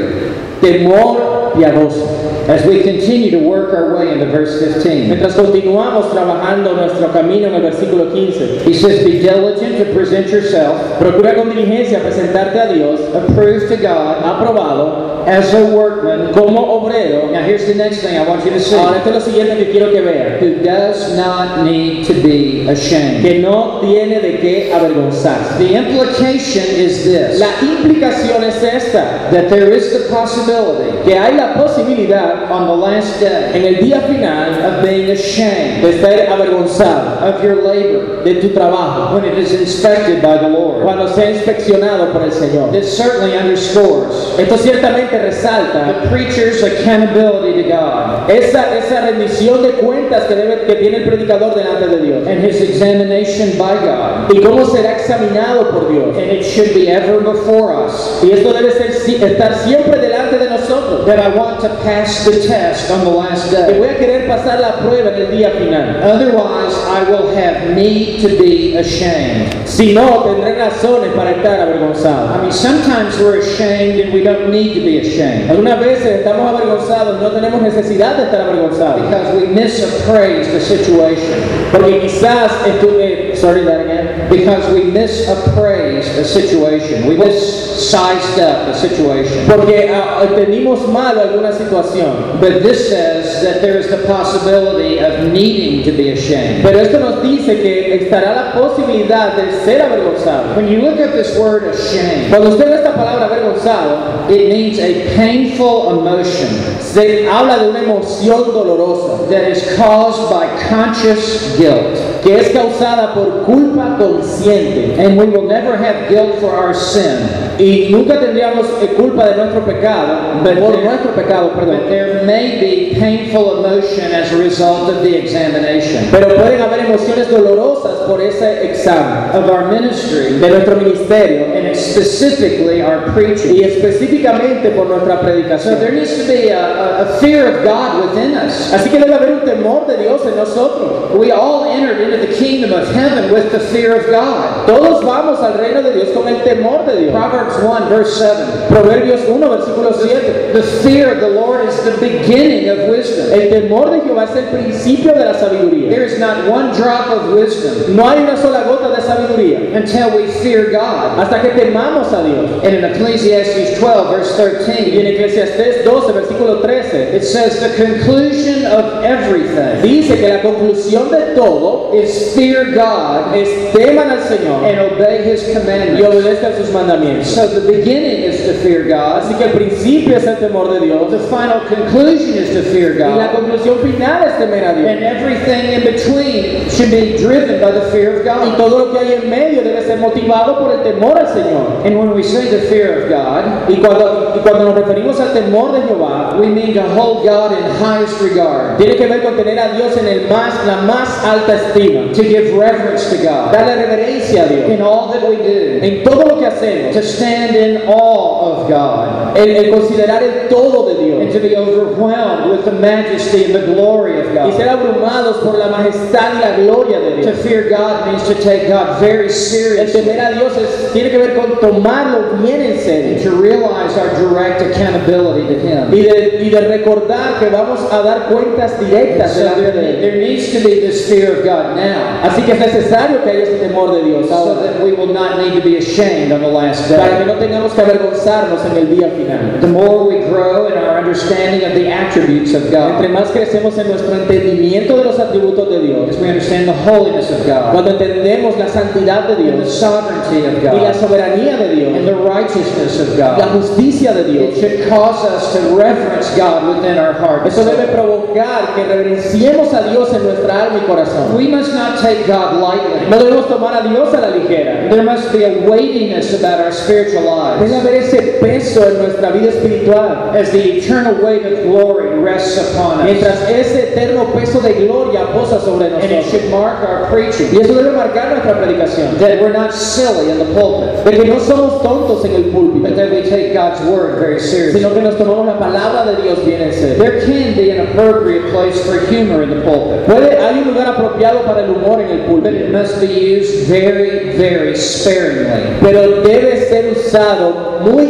temor piadoso. As we continue to work our way into verse 15, Mientras continuamos trabajando nuestro camino en el versículo 15, he says, Be diligent to present yourself procura con diligencia presentarte a Dios approved to God aprobado as a workman. como obrero. Now, here's the next thing I want you to see Ahora esto es lo siguiente que quiero que vean, who does not need to be ashamed. que no tiene de qué avergonzarse. The implication is this La implicación es esta, that there is the possibility que hay la posibilidad on the last day en el día final of being ashamed de avergonzado of your labor de tu trabajo when it is inspected by the Lord. cuando sea inspeccionado por el Señor. This certainly underscores Esto ciertamente resalta the preacher's accountability to God esa, esa rendición de cuentas que, debe, que tiene el predicador delante de Dios and his examination by God. y cómo será examinado por Dios. And it should be ever before us Y esto debe ser, estar siempre delante de nosotros. that I want to pass the test on the last Que day. voy a querer pasar la prueba en el día final. Otherwise, I will have need to be ashamed. Si no, tendré razones para estar avergonzado. I mean, sometimes we're ashamed and we don't need to be ashamed Algunas veces estamos avergonzados, no tenemos necesidad de estar avergonzados. because we misappraise the situation, Porque quizás, eh, sorry, that again. Because we misappraise a situation, we missized up a situation. Porque ah, entendimos mal alguna situación. But this says that there is the possibility of needing to be ashamed. Pero esto nos dice que estará la posibilidad de ser avergonzado. When you look at this word ashamed, Cuando usted ve esta palabra avergonzado, it means a painful emotion se habla de una emoción dolorosa that is caused by conscious guilt. que es causada por culpa consciente. And we will never have guilt for our sin. Y nunca tendríamos eh, culpa de nuestro pecado, But por there- nuestro pecado, But perdón. there may be painful emotion as a result of the examination Pero pueden haber emociones dolorosas por ese examen of our ministry de nuestro ministerio and specifically our preaching. y específicamente por nuestra So predicación. there needs to be a, a, a fear of God within us. Así que debe haber un temor de Dios en nosotros. We all entered into the kingdom of heaven with the fear of God. Todos vamos al reino de Dios con el temor de Dios. Proverbs 1, verse 7. Proverbios 1, versículo 7. The fear of the Lord is the beginning of wisdom. El temor de Jehová es el principio de la sabiduría. There is not one drop of wisdom No hay una sola gota de sabiduría until we fear God. hasta que temamos a Dios. And in Ecclesiastes 12, verse Y en 13, Eclesiastés 12, versículo 13, it says, The conclusion of everything dice que la conclusión de todo is fear God es teman al Señor and obey His commandments. y obedezcan sus mandamientos. So the beginning is to fear God, Así que el principio es el temor de Dios the final conclusion is to fear God. y la conclusión final es temer a Dios. and everything in between should be driven by the fear of God. Y todo lo que hay en medio debe ser motivado por el temor al Señor. And when we say the fear of God, Y cuando, y cuando nos referimos al temor de Jehová, we mean to hold God in highest regard, tiene que ver con tener a Dios en el más, la más alta estima, to give reverence to God darle reverencia a Dios in all that we do, en todo lo que hacemos, to stand in awe of God, el, el considerar el todo de and to be overwhelmed with the majesty and the glory of God. y ser abrumados por la majestad y la gloria de To fear God means to take God very El seriously temer a Dios es- tiene que ver con tomarlo bien en and serio to realize our direct accountability to Him. y de, y de recordar que vamos a dar cuentas directas So delante there, de Él. there needs to be this fear of God now, Así que es necesario que haya ese temor de Dios so that we will not need to be ashamed on the last para que no tengamos que avergonzarnos en el día final. The more we grow in our understanding of the attributes of Entre God, más crecemos en nuestro entendimiento de los atributos de Dios, as we understand the holiness of God, cuando entendemos la santidad de and the Dios the sovereignty of y la God soberanía de and Dios, the righteousness of la God. justicia de It Dios. should cause us to reverence God within our heart. Eso debe provocar que reverenciemos a Dios en nuestra alma y corazón. We must not take God lightly. No debemos tomar a Dios a la ligera. There must be a weightiness about our spiritual lives haber ese peso en nuestra vida espiritual. as the eternal weight of glory rests upon us. Mientras ese eterno peso de gloria posa sobre And it should mark our preaching Y eso debe marcar nuestra predicación. that we're not silly in the pulpit, De que no somos tontos en el púlpito, that we take God's word very seriously. sino que nos tomamos la palabra de Dios bien en serio. There can be an appropriate place for humor in the pulpit, Puede, hay un lugar apropiado para el humor en el but it púlpito, must be used very, very sparingly pero debe ser usado muy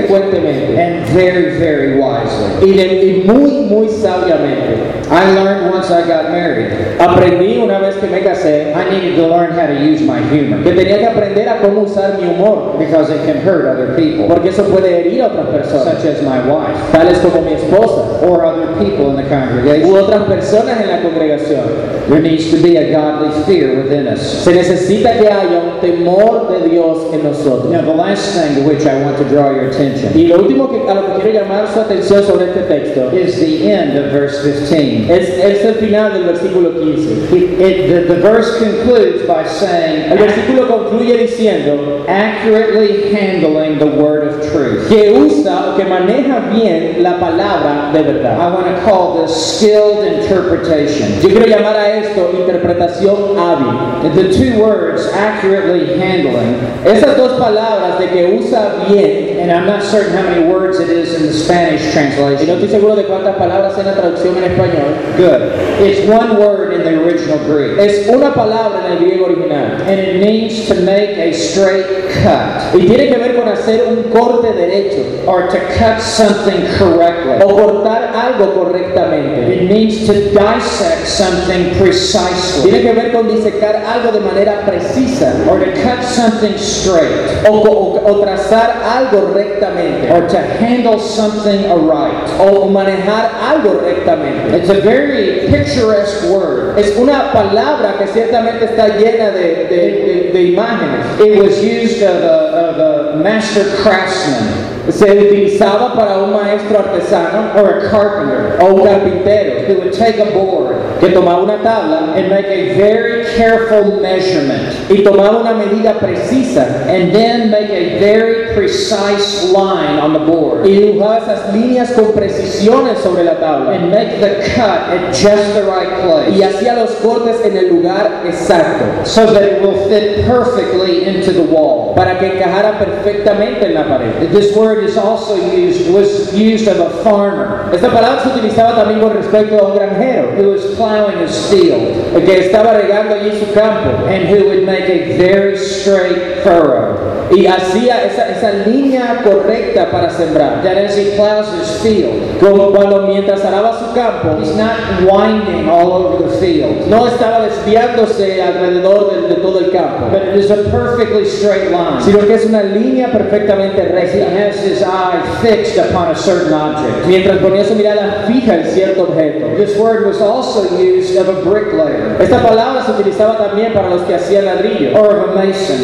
infrecuentemente and very, very wisely. y, de- y muy, muy sabiamente. I learned once I got married, Aprendí una vez que me casé I needed to learn how to use my humor que tenía que aprender a cómo usar mi humor, because it can hurt other people, porque eso puede herir a otras personas, such as my wife tales como mi esposa or other people in the u congregation. otras personas en la congregación. There needs to be a godly fear within us. Se necesita que haya un temor de Dios en nosotros. Now, the last thing to which I want to draw your attention Y lo último que, a lo que quiero llamar su atención sobre este texto is the end of verse 15. es, es el final del versículo 15. It, it- the, the verse concludes by saying, El versículo concluye diciendo accurately handling the word of truth. que usa o que maneja bien la palabra de verdad. I want to call this skilled interpretation. Yo quiero llamar a esto interpretación hábil. The two words, accurately handling, Esas dos palabras de que usa bien, and I'm not certain how many words it is in the Spanish y no translation. estoy seguro de cuántas palabras en la traducción en español, Good. It's one word in the original Greek, es una palabra en el griego original. and it means to make a straight cut Y tiene que ver con hacer un corte derecho or to cut something correctly. o cortar algo correctamente. It means to dissect something precisely Tiene que ver con disecar algo de manera precisa or to cut something straight o, o- o trazar algo rectamente or to handle something aright. o manejar algo rectamente. It's a very picturesque word. Es una palabra que ciertamente está llena de, de- de- de imágenes. It was used of a, of a master craftsman Se utilizaba para un maestro artesano or a carpenter. o un carpintero who would take a board que tomaba una tabla and make a very careful measurement. Y tomaba una medida precisa and then make a very precise line on the board. Y dibujaba esas líneas con precisiones sobre la tabla. And make the cut at just the right y place hacía los cortes en el lugar exacto. So that it will fit perfectly into the wall. para que encajara perfectamente en la pared. This word is also used was used of a farmer. Esta palabra se utilizaba también con respecto a un granjero. Was plowing his field el que estaba regando allí su campo and who would make a very straight furrow. Y hacía esa, esa línea correcta para sembrar. That as he plows his field, Como cuando mientras araba su campo, he's not winding all over the field, no estaba desviándose alrededor de, de todo el campo, but it is a perfectly straight line. sino que es una línea perfectamente As he recta. has his eye fixed upon a certain object. Mientras ponía su mirada fija en cierto objeto. This word was also used of a bricklayer Esta palabra se utilizaba también para los que hacían ladrillo. or of a mason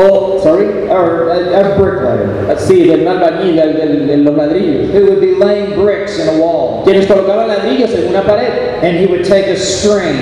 O, sorry, or a, a bricklayer sí, del albañil, del- del- de los ladrillos. who would be laying bricks in a wall. Quienes colocaban ladrillos en una pared And he would take a string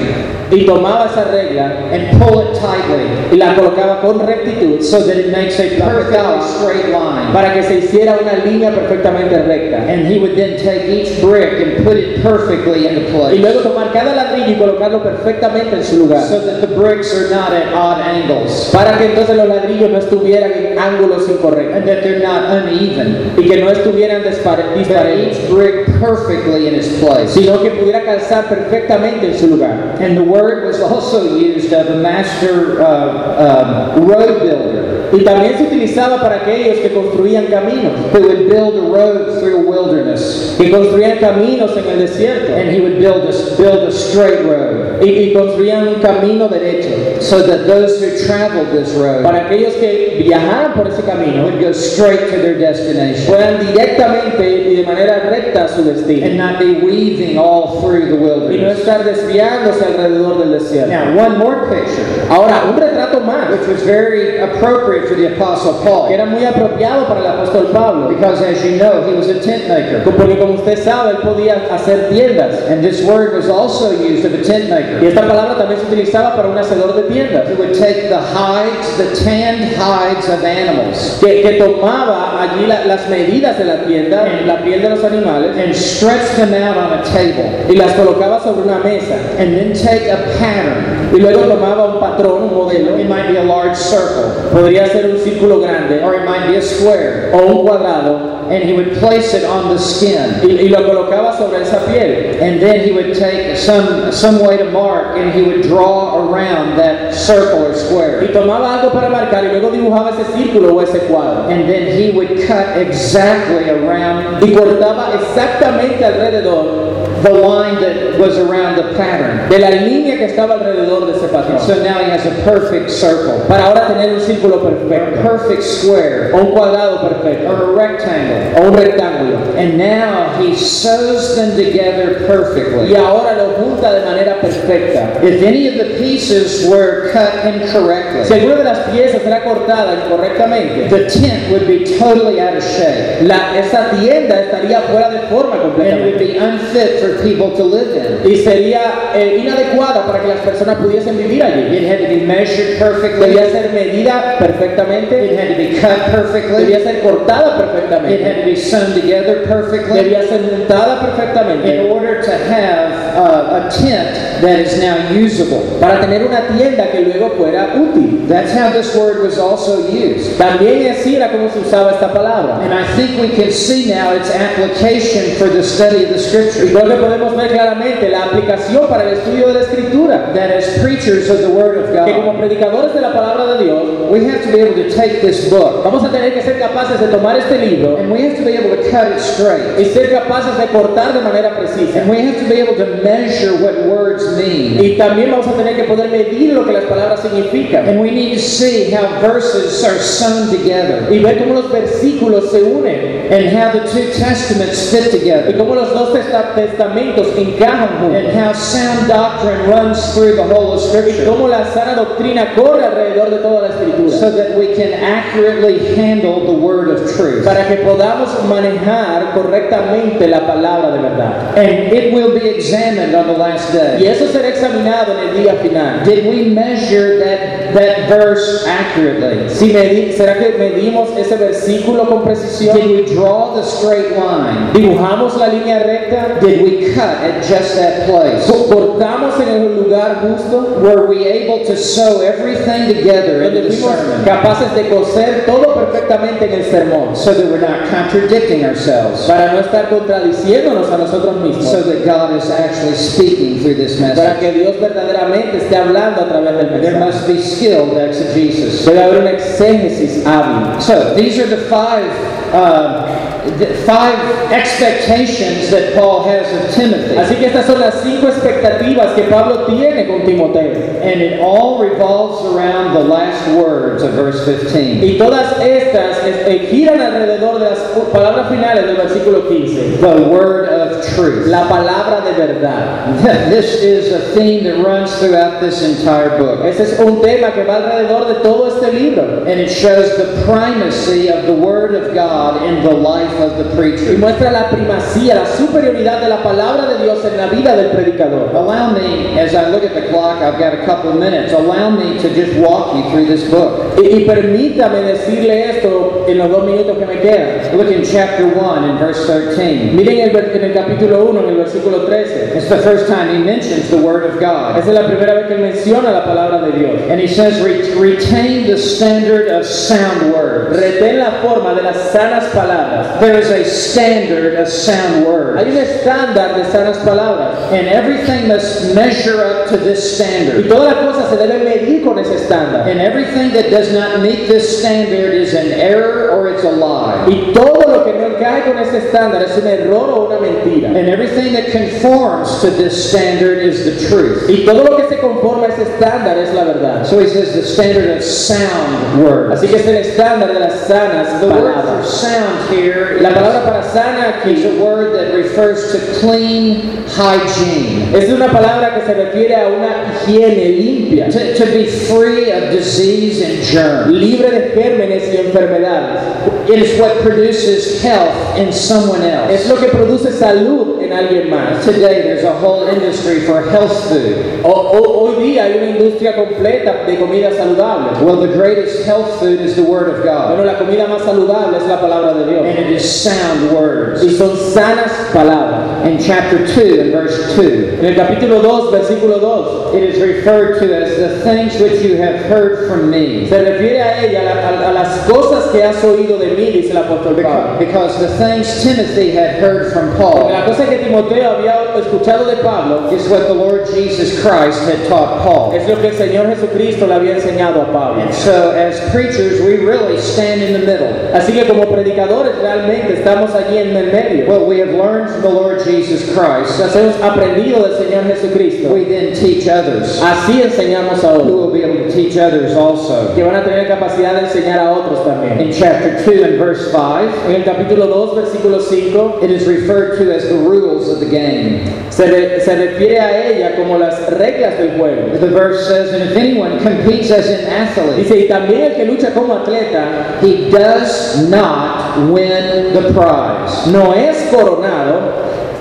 y tomaba esa regla and pull it tightly y la colocaba con rectitud so that it makes a perfectly straight line. para que se hiciera una línea perfectamente recta. And he would then take each brick and put it perfectly into Y place luego tomar cada ladrillo y colocarlo perfectamente en su lugar. so that the bricks are not at odd angles Para que entonces los ladrillos no estuvieran en ángulos incorrectos and that they're not uneven, y que no estuvieran dispare- but disparejos, each brick perfectly in its place. sino que pudiera calzar perfectamente en su lugar. And the word was also used of a master uh, um, road builder Y también se utilizaba para aquellos que construían caminos, who would build a road through a wilderness. que construían caminos en el desierto And he would build a, build a straight road y, y construían un camino derecho. So that those who traveled this road Para aquellos que viajaran por ese camino would go straight to their destination fueran directamente y de manera recta a su destino and not be weaving all through the y no wilderness. estar desviándose alrededor del desierto. Now, one more picture. Ahora, un retrato Tomás, which was very appropriate for the Apostle que Paul, era muy apropiado para el apóstol Pablo, because as you know, he was a tent maker. porque como usted sabe, él podía hacer tiendas. And this word was also used of a tent Y maker. esta palabra también se utilizaba para un hacedor de tiendas, He would take the hides, the tanned hides of animals, que, que tomaba allí la- las medidas de la tienda, la piel de los animales, and stretched them out on a table, y las colocaba sobre una mesa. and then take a pattern. Y luego tomaba un patrón, un modelo, It might be a large circle, podría ser un círculo grande or it might be a square, o un cuadrado, and he would place it on the skin. y, y lo colocaba sobre esa piel. And then he would take some, some way to mark and he would draw around that circle or Y square. tomaba algo para marcar y luego dibujaba ese círculo o ese cuadro. And then he would cut exactly around Y cortaba exactamente alrededor the line that was around the pattern. de la línea que estaba alrededor de ese patrón. So now he has a perfect circle, Para ahora tener un círculo a perfecto, perfect square, o un cuadrado perfecto, or a rectangle. o un rectángulo. And now he sews them together Y perfectly. ahora lo junta de manera perfecta. If any of the pieces were cut Si incorrectly, alguna de las piezas era cortada incorrectamente, the tent would be totally out of shape. la, esa tienda estaría fuera de forma it would completamente. be unfit for people to live in. Y sería eh, inadecuada para que las personas pudiesen vivir allí. It had to be measured perfectly. Debía ser medida perfectamente, It had to be cut perfectly. debía ser cortada It had to be sewn together perfectly debía ser montada in order to have uh, a tent that is now usable. para tener una tienda que luego fuera útil. That's how this word was also used. También así era como se usaba esta palabra. And I think we can see now its application for the study of the scripture. Que podemos ver claramente la aplicación para el estudio de la escritura. That as preachers of the word of Que como God, predicadores de la palabra de Dios, we have to be able to take this book vamos a tener que ser capaces de tomar este libro and we have to be able to cut it straight. y ser capaces de cortar de manera precisa. And we have to be able to measure what words mean. Y también vamos a tener que poder medir lo que las palabras significan And we need to see how verses are sewn together y ver cómo los versículos se unen and how the two testaments fit y together cómo los dos testa- encajan and how sound doctrine runs through the whole of Y Scripture cómo la sana doctrina corre alrededor de toda la escritura. so that we can accurately handle the word of truth. Para que podamos manejar correctamente la palabra de verdad. And it will be examined on the last Y day. eso será examinado en el día final. Did we measure that, that verse accurately? Si medi- ¿Será que medimos ese versículo con Did precisión? we draw the straight line? ¿Dibujamos la línea recta? Did we cut at just that place? ¿Cortamos en el lugar justo? Were we able to sew everything together Donde the sermon capaces de coser todo perfectamente en el sermón. so that we're not contradicting ourselves? Para no estar contradiciéndonos a nosotros mismos. So that God is actually speaking through this message. Para que Dios verdaderamente esté hablando a través del mensaje. There must be skilled exegesis. Debe haber un exégesis hábil. So these are the five, uh, five expectations that Paul has of Timothy. Así que estas son las cinco expectativas que Pablo tiene con Timoteo. And it all revolves around the last words of verse 15. Y todas estas eh, giran alrededor de las palabras finales del versículo 15. The word of truth. La palabra de verdad. This is a theme that runs throughout this entire book. Ese es un tema que va alrededor de todo este libro. And it shows the primacy of the Word of God in the life of the Y preacher. muestra la primacía, la superioridad de la palabra de Dios en la vida del predicador. Allow me, as I look at the clock, I've got a couple of minutes, allow me to just walk you through this book. Y, y permítame decirle esto en los dos minutos que me quedan. Look in chapter 1 in verse 13. Miren el en el capítulo 1, en el versículo 13. It's the first time he mentions the Word of God. Esa es la primera vez que él menciona la palabra de Dios. And he says, "Re- retain the standard of sound words. Retén la forma de las sanas palabras. There is a standard of sound Hay words. un estándar de sanas palabras. And everything must measure up to this Y standard. todas las cosas se deben medir con ese estándar. And everything that does not meet this standard is an error or it's a lie. Y todo lo que no encaje con ese estándar es un error o una mentira. And everything that conforms to this standard is the truth. Y todo lo que se conforma a ese estándar es la verdad. So he says the standard of sound words. Así que es el estándar de las sanas The word for sound here La palabra para sana is aquí a word that refers to clean hygiene. es una palabra que se refiere a una higiene limpia, To, to be free of disease and germs. libre de gérmenes y enfermedades. It is what produces health in someone Es else. lo que produce salud alguien más. Today there's a whole industry for health food. O- o- hoy día hay una industria completa de comida saludable. Well, the greatest health food is the Word of Bueno, God. la comida más saludable es la palabra de Dios. And it is sound words. Y son sanas palabras. In chapter 2 and verse 2, En el capítulo 2, versículo 2, it is referred to as the things which you have heard from me. se refiere a ella, a, la- a- a las cosas que has oído de mí, dice el apóstol Because, Pablo. because the things Timothy had heard from la Paul cosa que Timoteo había escuchado de Pablo is what the Lord Jesus Christ had taught Paul. es lo que el Señor Jesucristo le había enseñado a Pablo. And so, as preachers, we really stand in the middle. Así que como predicadores realmente estamos allí en el medio. What we have learned from the Lord Jesus Christ, hemos aprendido del Señor Jesucristo. we then teach others, Así enseñamos a who otros, will be teach others also. que van a tener capacidad de enseñar a otros también. In chapter 2 and verse 5, En el capítulo 2, versículo 5, it is referred to as the rules of the game. se, re- se refiere a ella como las reglas del juego. The verse says, And if anyone competes as an athlete, Dice, y también el que lucha como atleta he does not win the prize no es coronado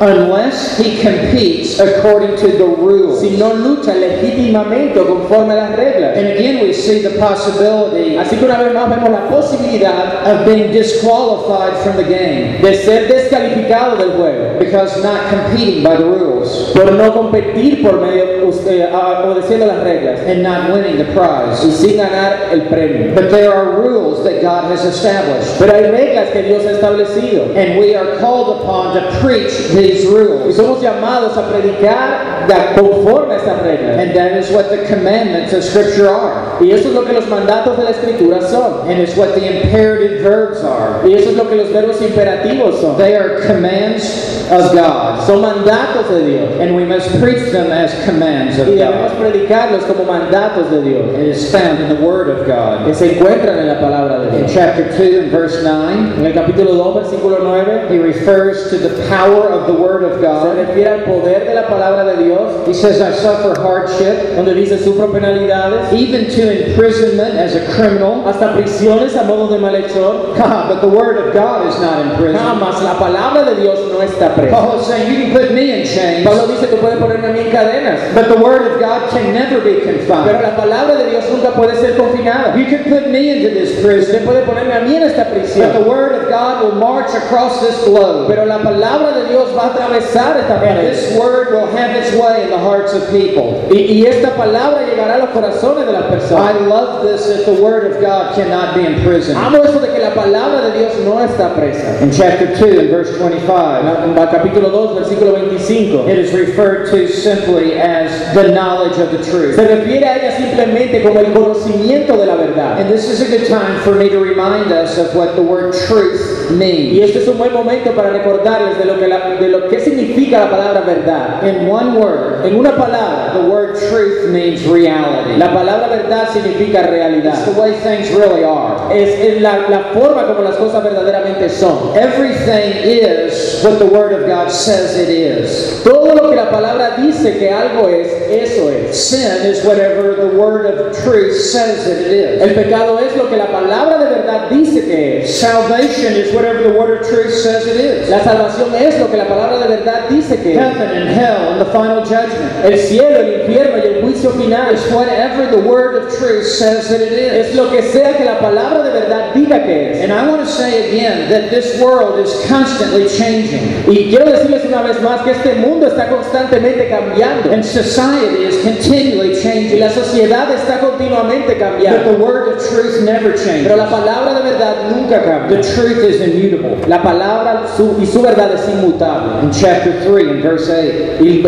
unless he competes according to the rules. si no lucha legítimamente conforme a las reglas. And again, we see the possibility Así que una vez más vemos la posibilidad of being disqualified from the game de ser descalificado del juego because not competing by the rules por no competir por medio, eh, a- obedeciendo las reglas and not winning the y prize. sin ganar el premio. But there are rules that God has established, Pero hay reglas que Dios ha establecido and we are called upon to preach these y rules. somos llamados a predicar de- conforme a estas reglas. And that is what the commandments of Scripture are, Y eso es lo que los mandatos de la Escritura son. and it's what the imperative verbs are. Y eso es lo que los verbos imperativos son. They are commands of God, Son mandatos de Dios. and we must preach them as commands of Y debemos God. predicarlos como mandatos de Dios. It is found in the Word of God. Que se encuentran en la palabra de In Dios. chapter 2 and verse 9, En el capítulo 2, versículo 9, he refers to the power of the Word of se God. refiere al poder de la palabra de Dios, He says, I suffer hardship, donde dice sufro penalidades, even to imprisonment as a criminal. hasta prisiones a modo de malhechor. But the Word of God is not in prison. Jamás la palabra de Dios no está presa. Paul is saying, You can put me in chains, Pablo dice, tú puedes ponerme a mí en cadenas, but the Word of God can never be confined. pero la palabra de Dios nunca puede ser confinada. You can put me into this Usted prison, puede ponerme a mí en esta prisión. but the Word of God will march across this globe. pero la palabra de Dios va a atravesar esta And pared. this Word will have its way in the hearts of people. Y, y esta palabra llegará a los corazones de las I personas. love this that the Word of God cannot be imprisoned. Amo eso de que la palabra de Dios no está presa. In chapter 2 and verse 25, En capítulo 2, versículo 25. it is referred to simply as the knowledge of the truth. Se refiere a ella simplemente como el conocimiento de la verdad. And this is a good time for me to remind us of what the word truth Y means. este es un buen momento para recordarles de lo que, la- de lo que significa la palabra verdad. In one word, En una palabra, the word truth means reality. la palabra verdad significa It's realidad. the way things really are. Es, es la, la forma como las cosas verdaderamente son. Everything is what the word of God says it is. Todo lo que la palabra dice que algo es, eso es. Sin is whatever the word of truth says that it is. El pecado es lo que la palabra de verdad dice que es. Salvation is whatever the word of truth says it is. La salvación es lo que la palabra de verdad dice que es. Heaven and hell and the final judgment El cielo, el infierno y el juicio final whatever the word of truth says that it is. es lo que sea que la palabra de verdad diga que es. And I want to say again that this world is constantly changing. Y quiero decirles una vez más que este mundo está constantemente cambiando. And society is continually Y changing. la sociedad está continuamente But cambiando. the word of truth never Pero la changes. palabra de verdad nunca The cambia. truth is immutable. La palabra su- y su verdad es inmutable. In chapter 3 and verse 8, Y el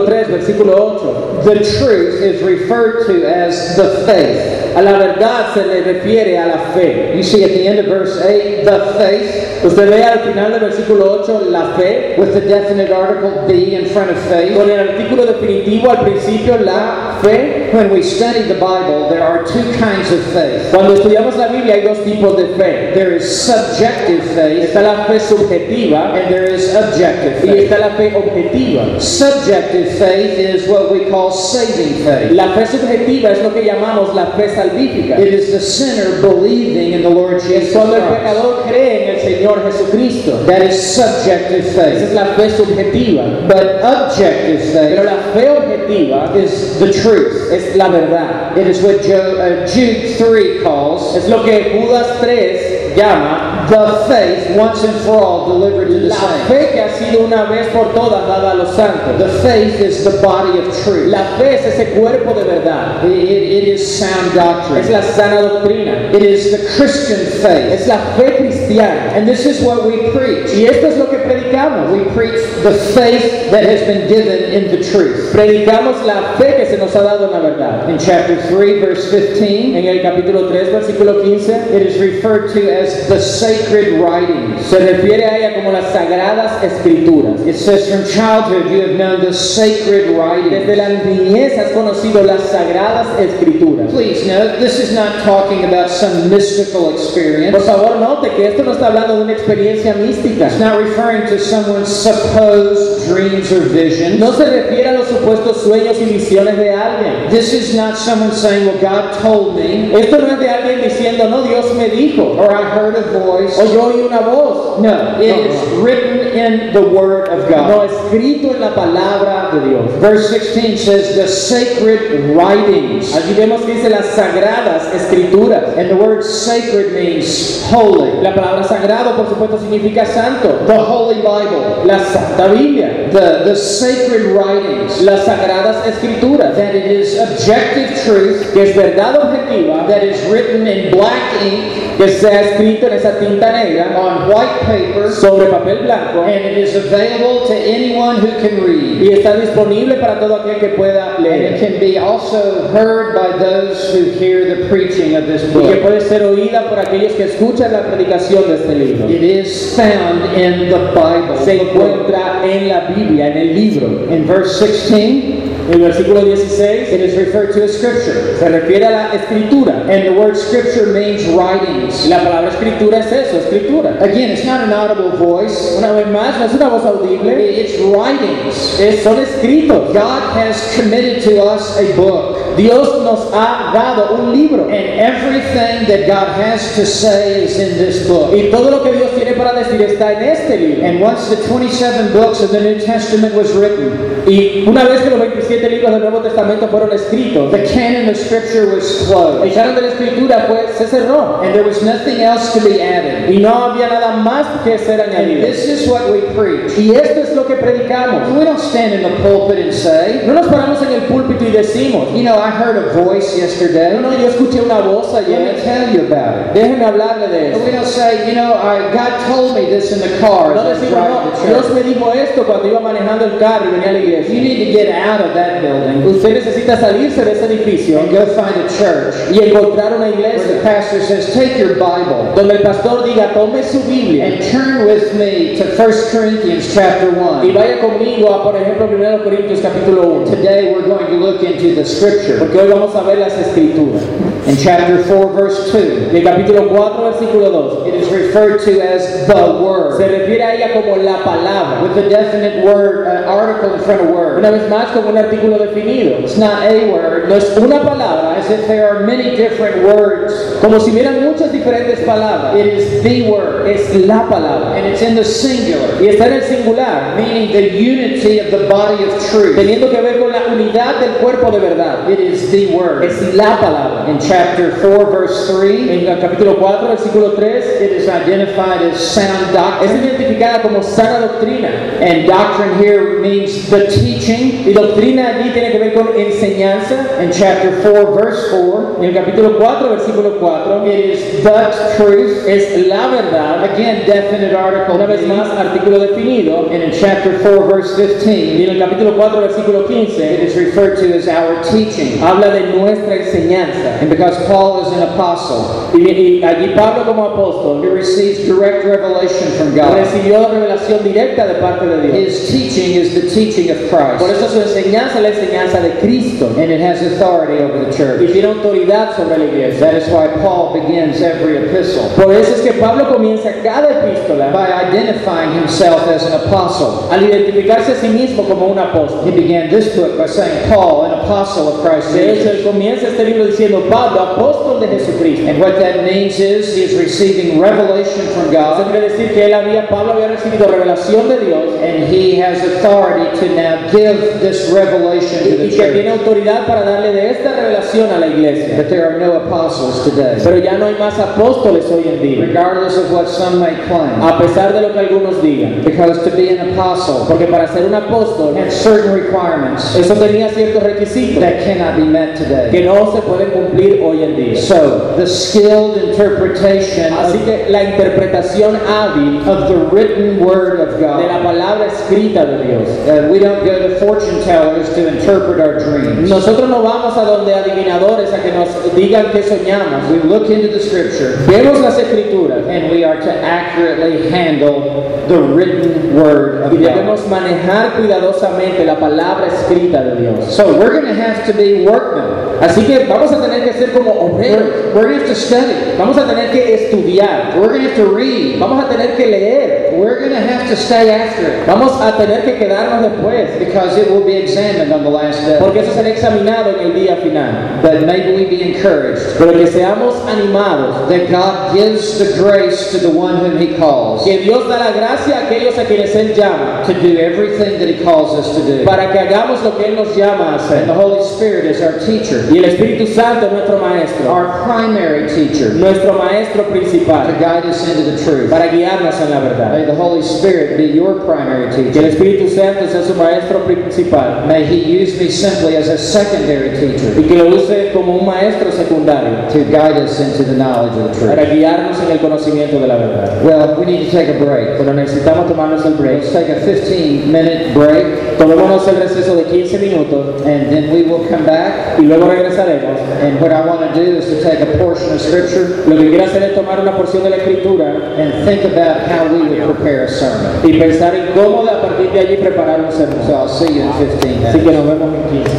capítulo 3, versículo 8. the truth truth is referred to as the faith. A la verdad se le refiere a la fe. You see at the end of verse 8, the faith, Usted ve al final del versículo 8 la fe, with the definite article be in front of faith. con el artículo definitivo al principio la fe. When we study the Bible, there are two kinds of faith. Cuando estudiamos la Biblia hay dos tipos de fe. There is subjective faith Está la fe subjetiva and there is objective y faith. está la fe objetiva. Subjective faith is what we call saving faith. La fe subjetiva es lo que llamamos la fe salvífica. It is the sinner believing in the Lord Es Jesus cuando el pecador cree en el Señor Jesucristo. That is subjective Esa es faith. la fe subjetiva. But objective Pero faith la fe objetiva is the truth. es la verdad. It is what uh, Jude 3 calls Es lo que Judas 3 llama the faith once and for all delivered to the la saints. fe que ha sido una vez por todas dada a los santos. The faith is the body of truth. La fe es ese cuerpo de verdad. It- it- it is sound doctrine. Es la sana doctrina. It is the Christian faith. Es la fe cristiana. And this is what we preach. Y esto es lo que predicamos. We preach the faith that has been given in the truth. Predicamos la fe que se nos ha dado en la verdad. In chapter 3, verse 15, En el capítulo 3, versículo 15, it is referred to as the sacred writings. se refiere a ella como las sagradas escrituras. It says, From childhood you have known the sacred writings. Desde la niñez has conocido las sagradas escrituras. Please note, this is not talking about some mystical experience. Por favor, note que esto no está hablando de una experiencia mística. It's not referring to someone's supposed dreams or visions. No se refiere a los supuestos sueños y visiones de alguien. This is not someone saying, Well, God told me, Esto no es de alguien diciendo, no, Dios me dijo, or I heard a voice. o yo oí una voz. No, it No, is no. written in the Word of God. No, escrito en la palabra de Dios. Verse 16 says, The sacred writings. Allí vemos que dice las sagradas escrituras. And the word sacred means holy. La palabra sagrado, por supuesto, significa santo. The Holy Bible. La Santa Biblia. The, the sacred writings. Las sagradas escrituras. That it is objective truth Que es verdad objetiva. that is written in black ink Que se ha escrito en esa tinta negra on white paper sobre papel blanco. and it is available to anyone who can read. Y está disponible para todo aquel que pueda And it leer. can be also heard by those who hear the preaching of this Y que puede ser oída por aquellos que escuchan la predicación de este libro. It is found in the Bible. Se encuentra en la Biblia, en el libro. In verse 16, En el versículo 16 it is referred to as scripture. se refiere a la escritura. And the word scripture means writings. La palabra escritura es eso, escritura. Again, it's not an audible voice. Una vez más, no es una voz audible, It's writings. es- son escritos. God has committed to us a book. Dios nos ha dado un libro. And everything that God has to say is in this book. Y todo lo que Dios tiene para decir está en este libro. And once the 27 books of the New Testament was written, Y una vez que los 27 libros del Nuevo Testamento fueron escritos, the canon of Scripture was closed. el canon de la escritura pues se cerró. And there was nothing else to be added. Y no había nada más que ser And añadido. this is what we preach. Y esto es lo que predicamos. We don't stand in the pulpit and say, No nos paramos en el púlpito y decimos, you know, I heard a voice yesterday. no, no, yo escuché una voz Let me tell you about it. Déjenme hablarle de And we eso. don't say, you know, I, God told me this in the car No decimos, no, Dios me dijo esto cuando iba manejando el carro y venía a la You iglesia. need to get out of that building Usted necesita salirse de ese edificio and go find a church y encontrar una where the pastor says, take your Bible donde el pastor diga, tome su Biblia and turn with me to 1 Corinthians chapter y 1. vaya conmigo a, por ejemplo, 1 Corintios capítulo 1. Today we're going to look into the scripture. Porque hoy vamos a ver las escrituras. In chapter 4, verse 2, En el capítulo 4, versículo 2, it is referred to as the se Word, refiere a ella como la palabra. with a definite word, uh, article in front of word. Una vez más, como un artículo definido. It's not a word, No es una palabra, as if there are many different words. como si hubieran muchas diferentes palabras. It is the word, Es la palabra. and it's in the singular, Y está en el singular, meaning the unity of the body of truth. teniendo que ver con la unidad del cuerpo de verdad. It is the word. Es la palabra. In chapter 4, verse 3, En el capítulo 4, versículo 3, it is identified as sound doctrine. es identificada como sana doctrina. And doctrine here means the teaching. Y doctrina allí tiene que ver con enseñanza. In chapter 4, verse 4, En el capítulo 4, versículo 4, it is the truth. es la verdad. Again, definite article. Una vez más, artículo definido. And in chapter 4, verse Y 15, en el capítulo 4, versículo it 15, is referred to as our teaching. Habla de nuestra enseñanza. And because Paul is an apostle, Y, y allí Pablo como apóstol he receives direct revelation from God. recibió revelación directa de parte de Dios. His teaching is the teaching of Por Christ, eso su enseñanza es la enseñanza de Cristo and it has authority over the y church. tiene autoridad sobre la iglesia. That is why Paul begins every epistle Por eso es que Pablo comienza cada epístola by identifying himself as an apostle. al identificarse a sí mismo como un apóstol. He began this book by saying, Paul, an apostle of Christ De hecho, Jesus. él comienza este libro diciendo Pablo, apóstol de Jesucristo. And what that means is he is receiving revelation from Eso God, quiere decir que él había, Pablo había recibido revelación de Dios and he has authority to now give this revelation to the y que tiene church. autoridad para darle de esta revelación a la iglesia. But there are no apostles today, Pero ya no hay más apóstoles hoy en día, regardless of what some may claim. a pesar de lo que algunos digan. Because to be an apostle Porque para ser un apóstol, has certain requirements eso tenía ciertos requisitos that cannot be met today. que no se pueden cumplir hoy en día. So, the skilled interpretation Así of, que la interpretación hábil of the written word of de la God. palabra escrita de Dios. Uh, we don't go to fortune tellers to interpret our dreams. Nosotros no vamos a donde adivinadores a que nos digan qué soñamos. We look into the scripture Vemos las escrituras and we are to accurately handle the written word y of God. debemos manejar cuidadosamente la palabra escrita de Dios. So we're going to have to be workmen. Así que vamos a tener que ser como obreros. We're, we're going to have to study. Vamos a tener que estudiar. We're going to have to read. Vamos a tener que leer. We're going to have to stay after it Vamos a tener que quedarnos después. because it will be examined on the last day. Porque eso será examinado en el día final. But maybe we be encouraged Pero que seamos animados. that God gives the grace to the one whom He calls Que Dios da la gracia a aquellos a quienes Él llama. to do everything that He calls us to do. Para que hagamos lo que Él nos llama a And the hacer. Holy Spirit is our teacher, Y el Espíritu Santo es nuestro maestro. our primary teacher, Nuestro maestro principal. to guide us into the truth. Para guiarnos en la verdad. May the Holy Spirit be your primary Que el. Espíritu Santo sea su maestro principal. May He use me simply as a secondary teacher Y que lo use como un maestro secundario. to guide us into the knowledge of the truth. Para guiarnos en el conocimiento de la verdad. Well, we need to take a break. Pero necesitamos tomarnos el break. Let's take a 15 minute break Tomémonos el receso de 15 minutos. And then we will come back. Y luego regresaremos. And what I want to do is to take a portion of scripture. Lo que quiero hacer es tomar una porción de la escritura. And think about how we would prepare a sermon. Y pensar en cómo de a partir de allí preparar un sermón. So I'll see you in 15 minutes. Así que nos vemos en 15.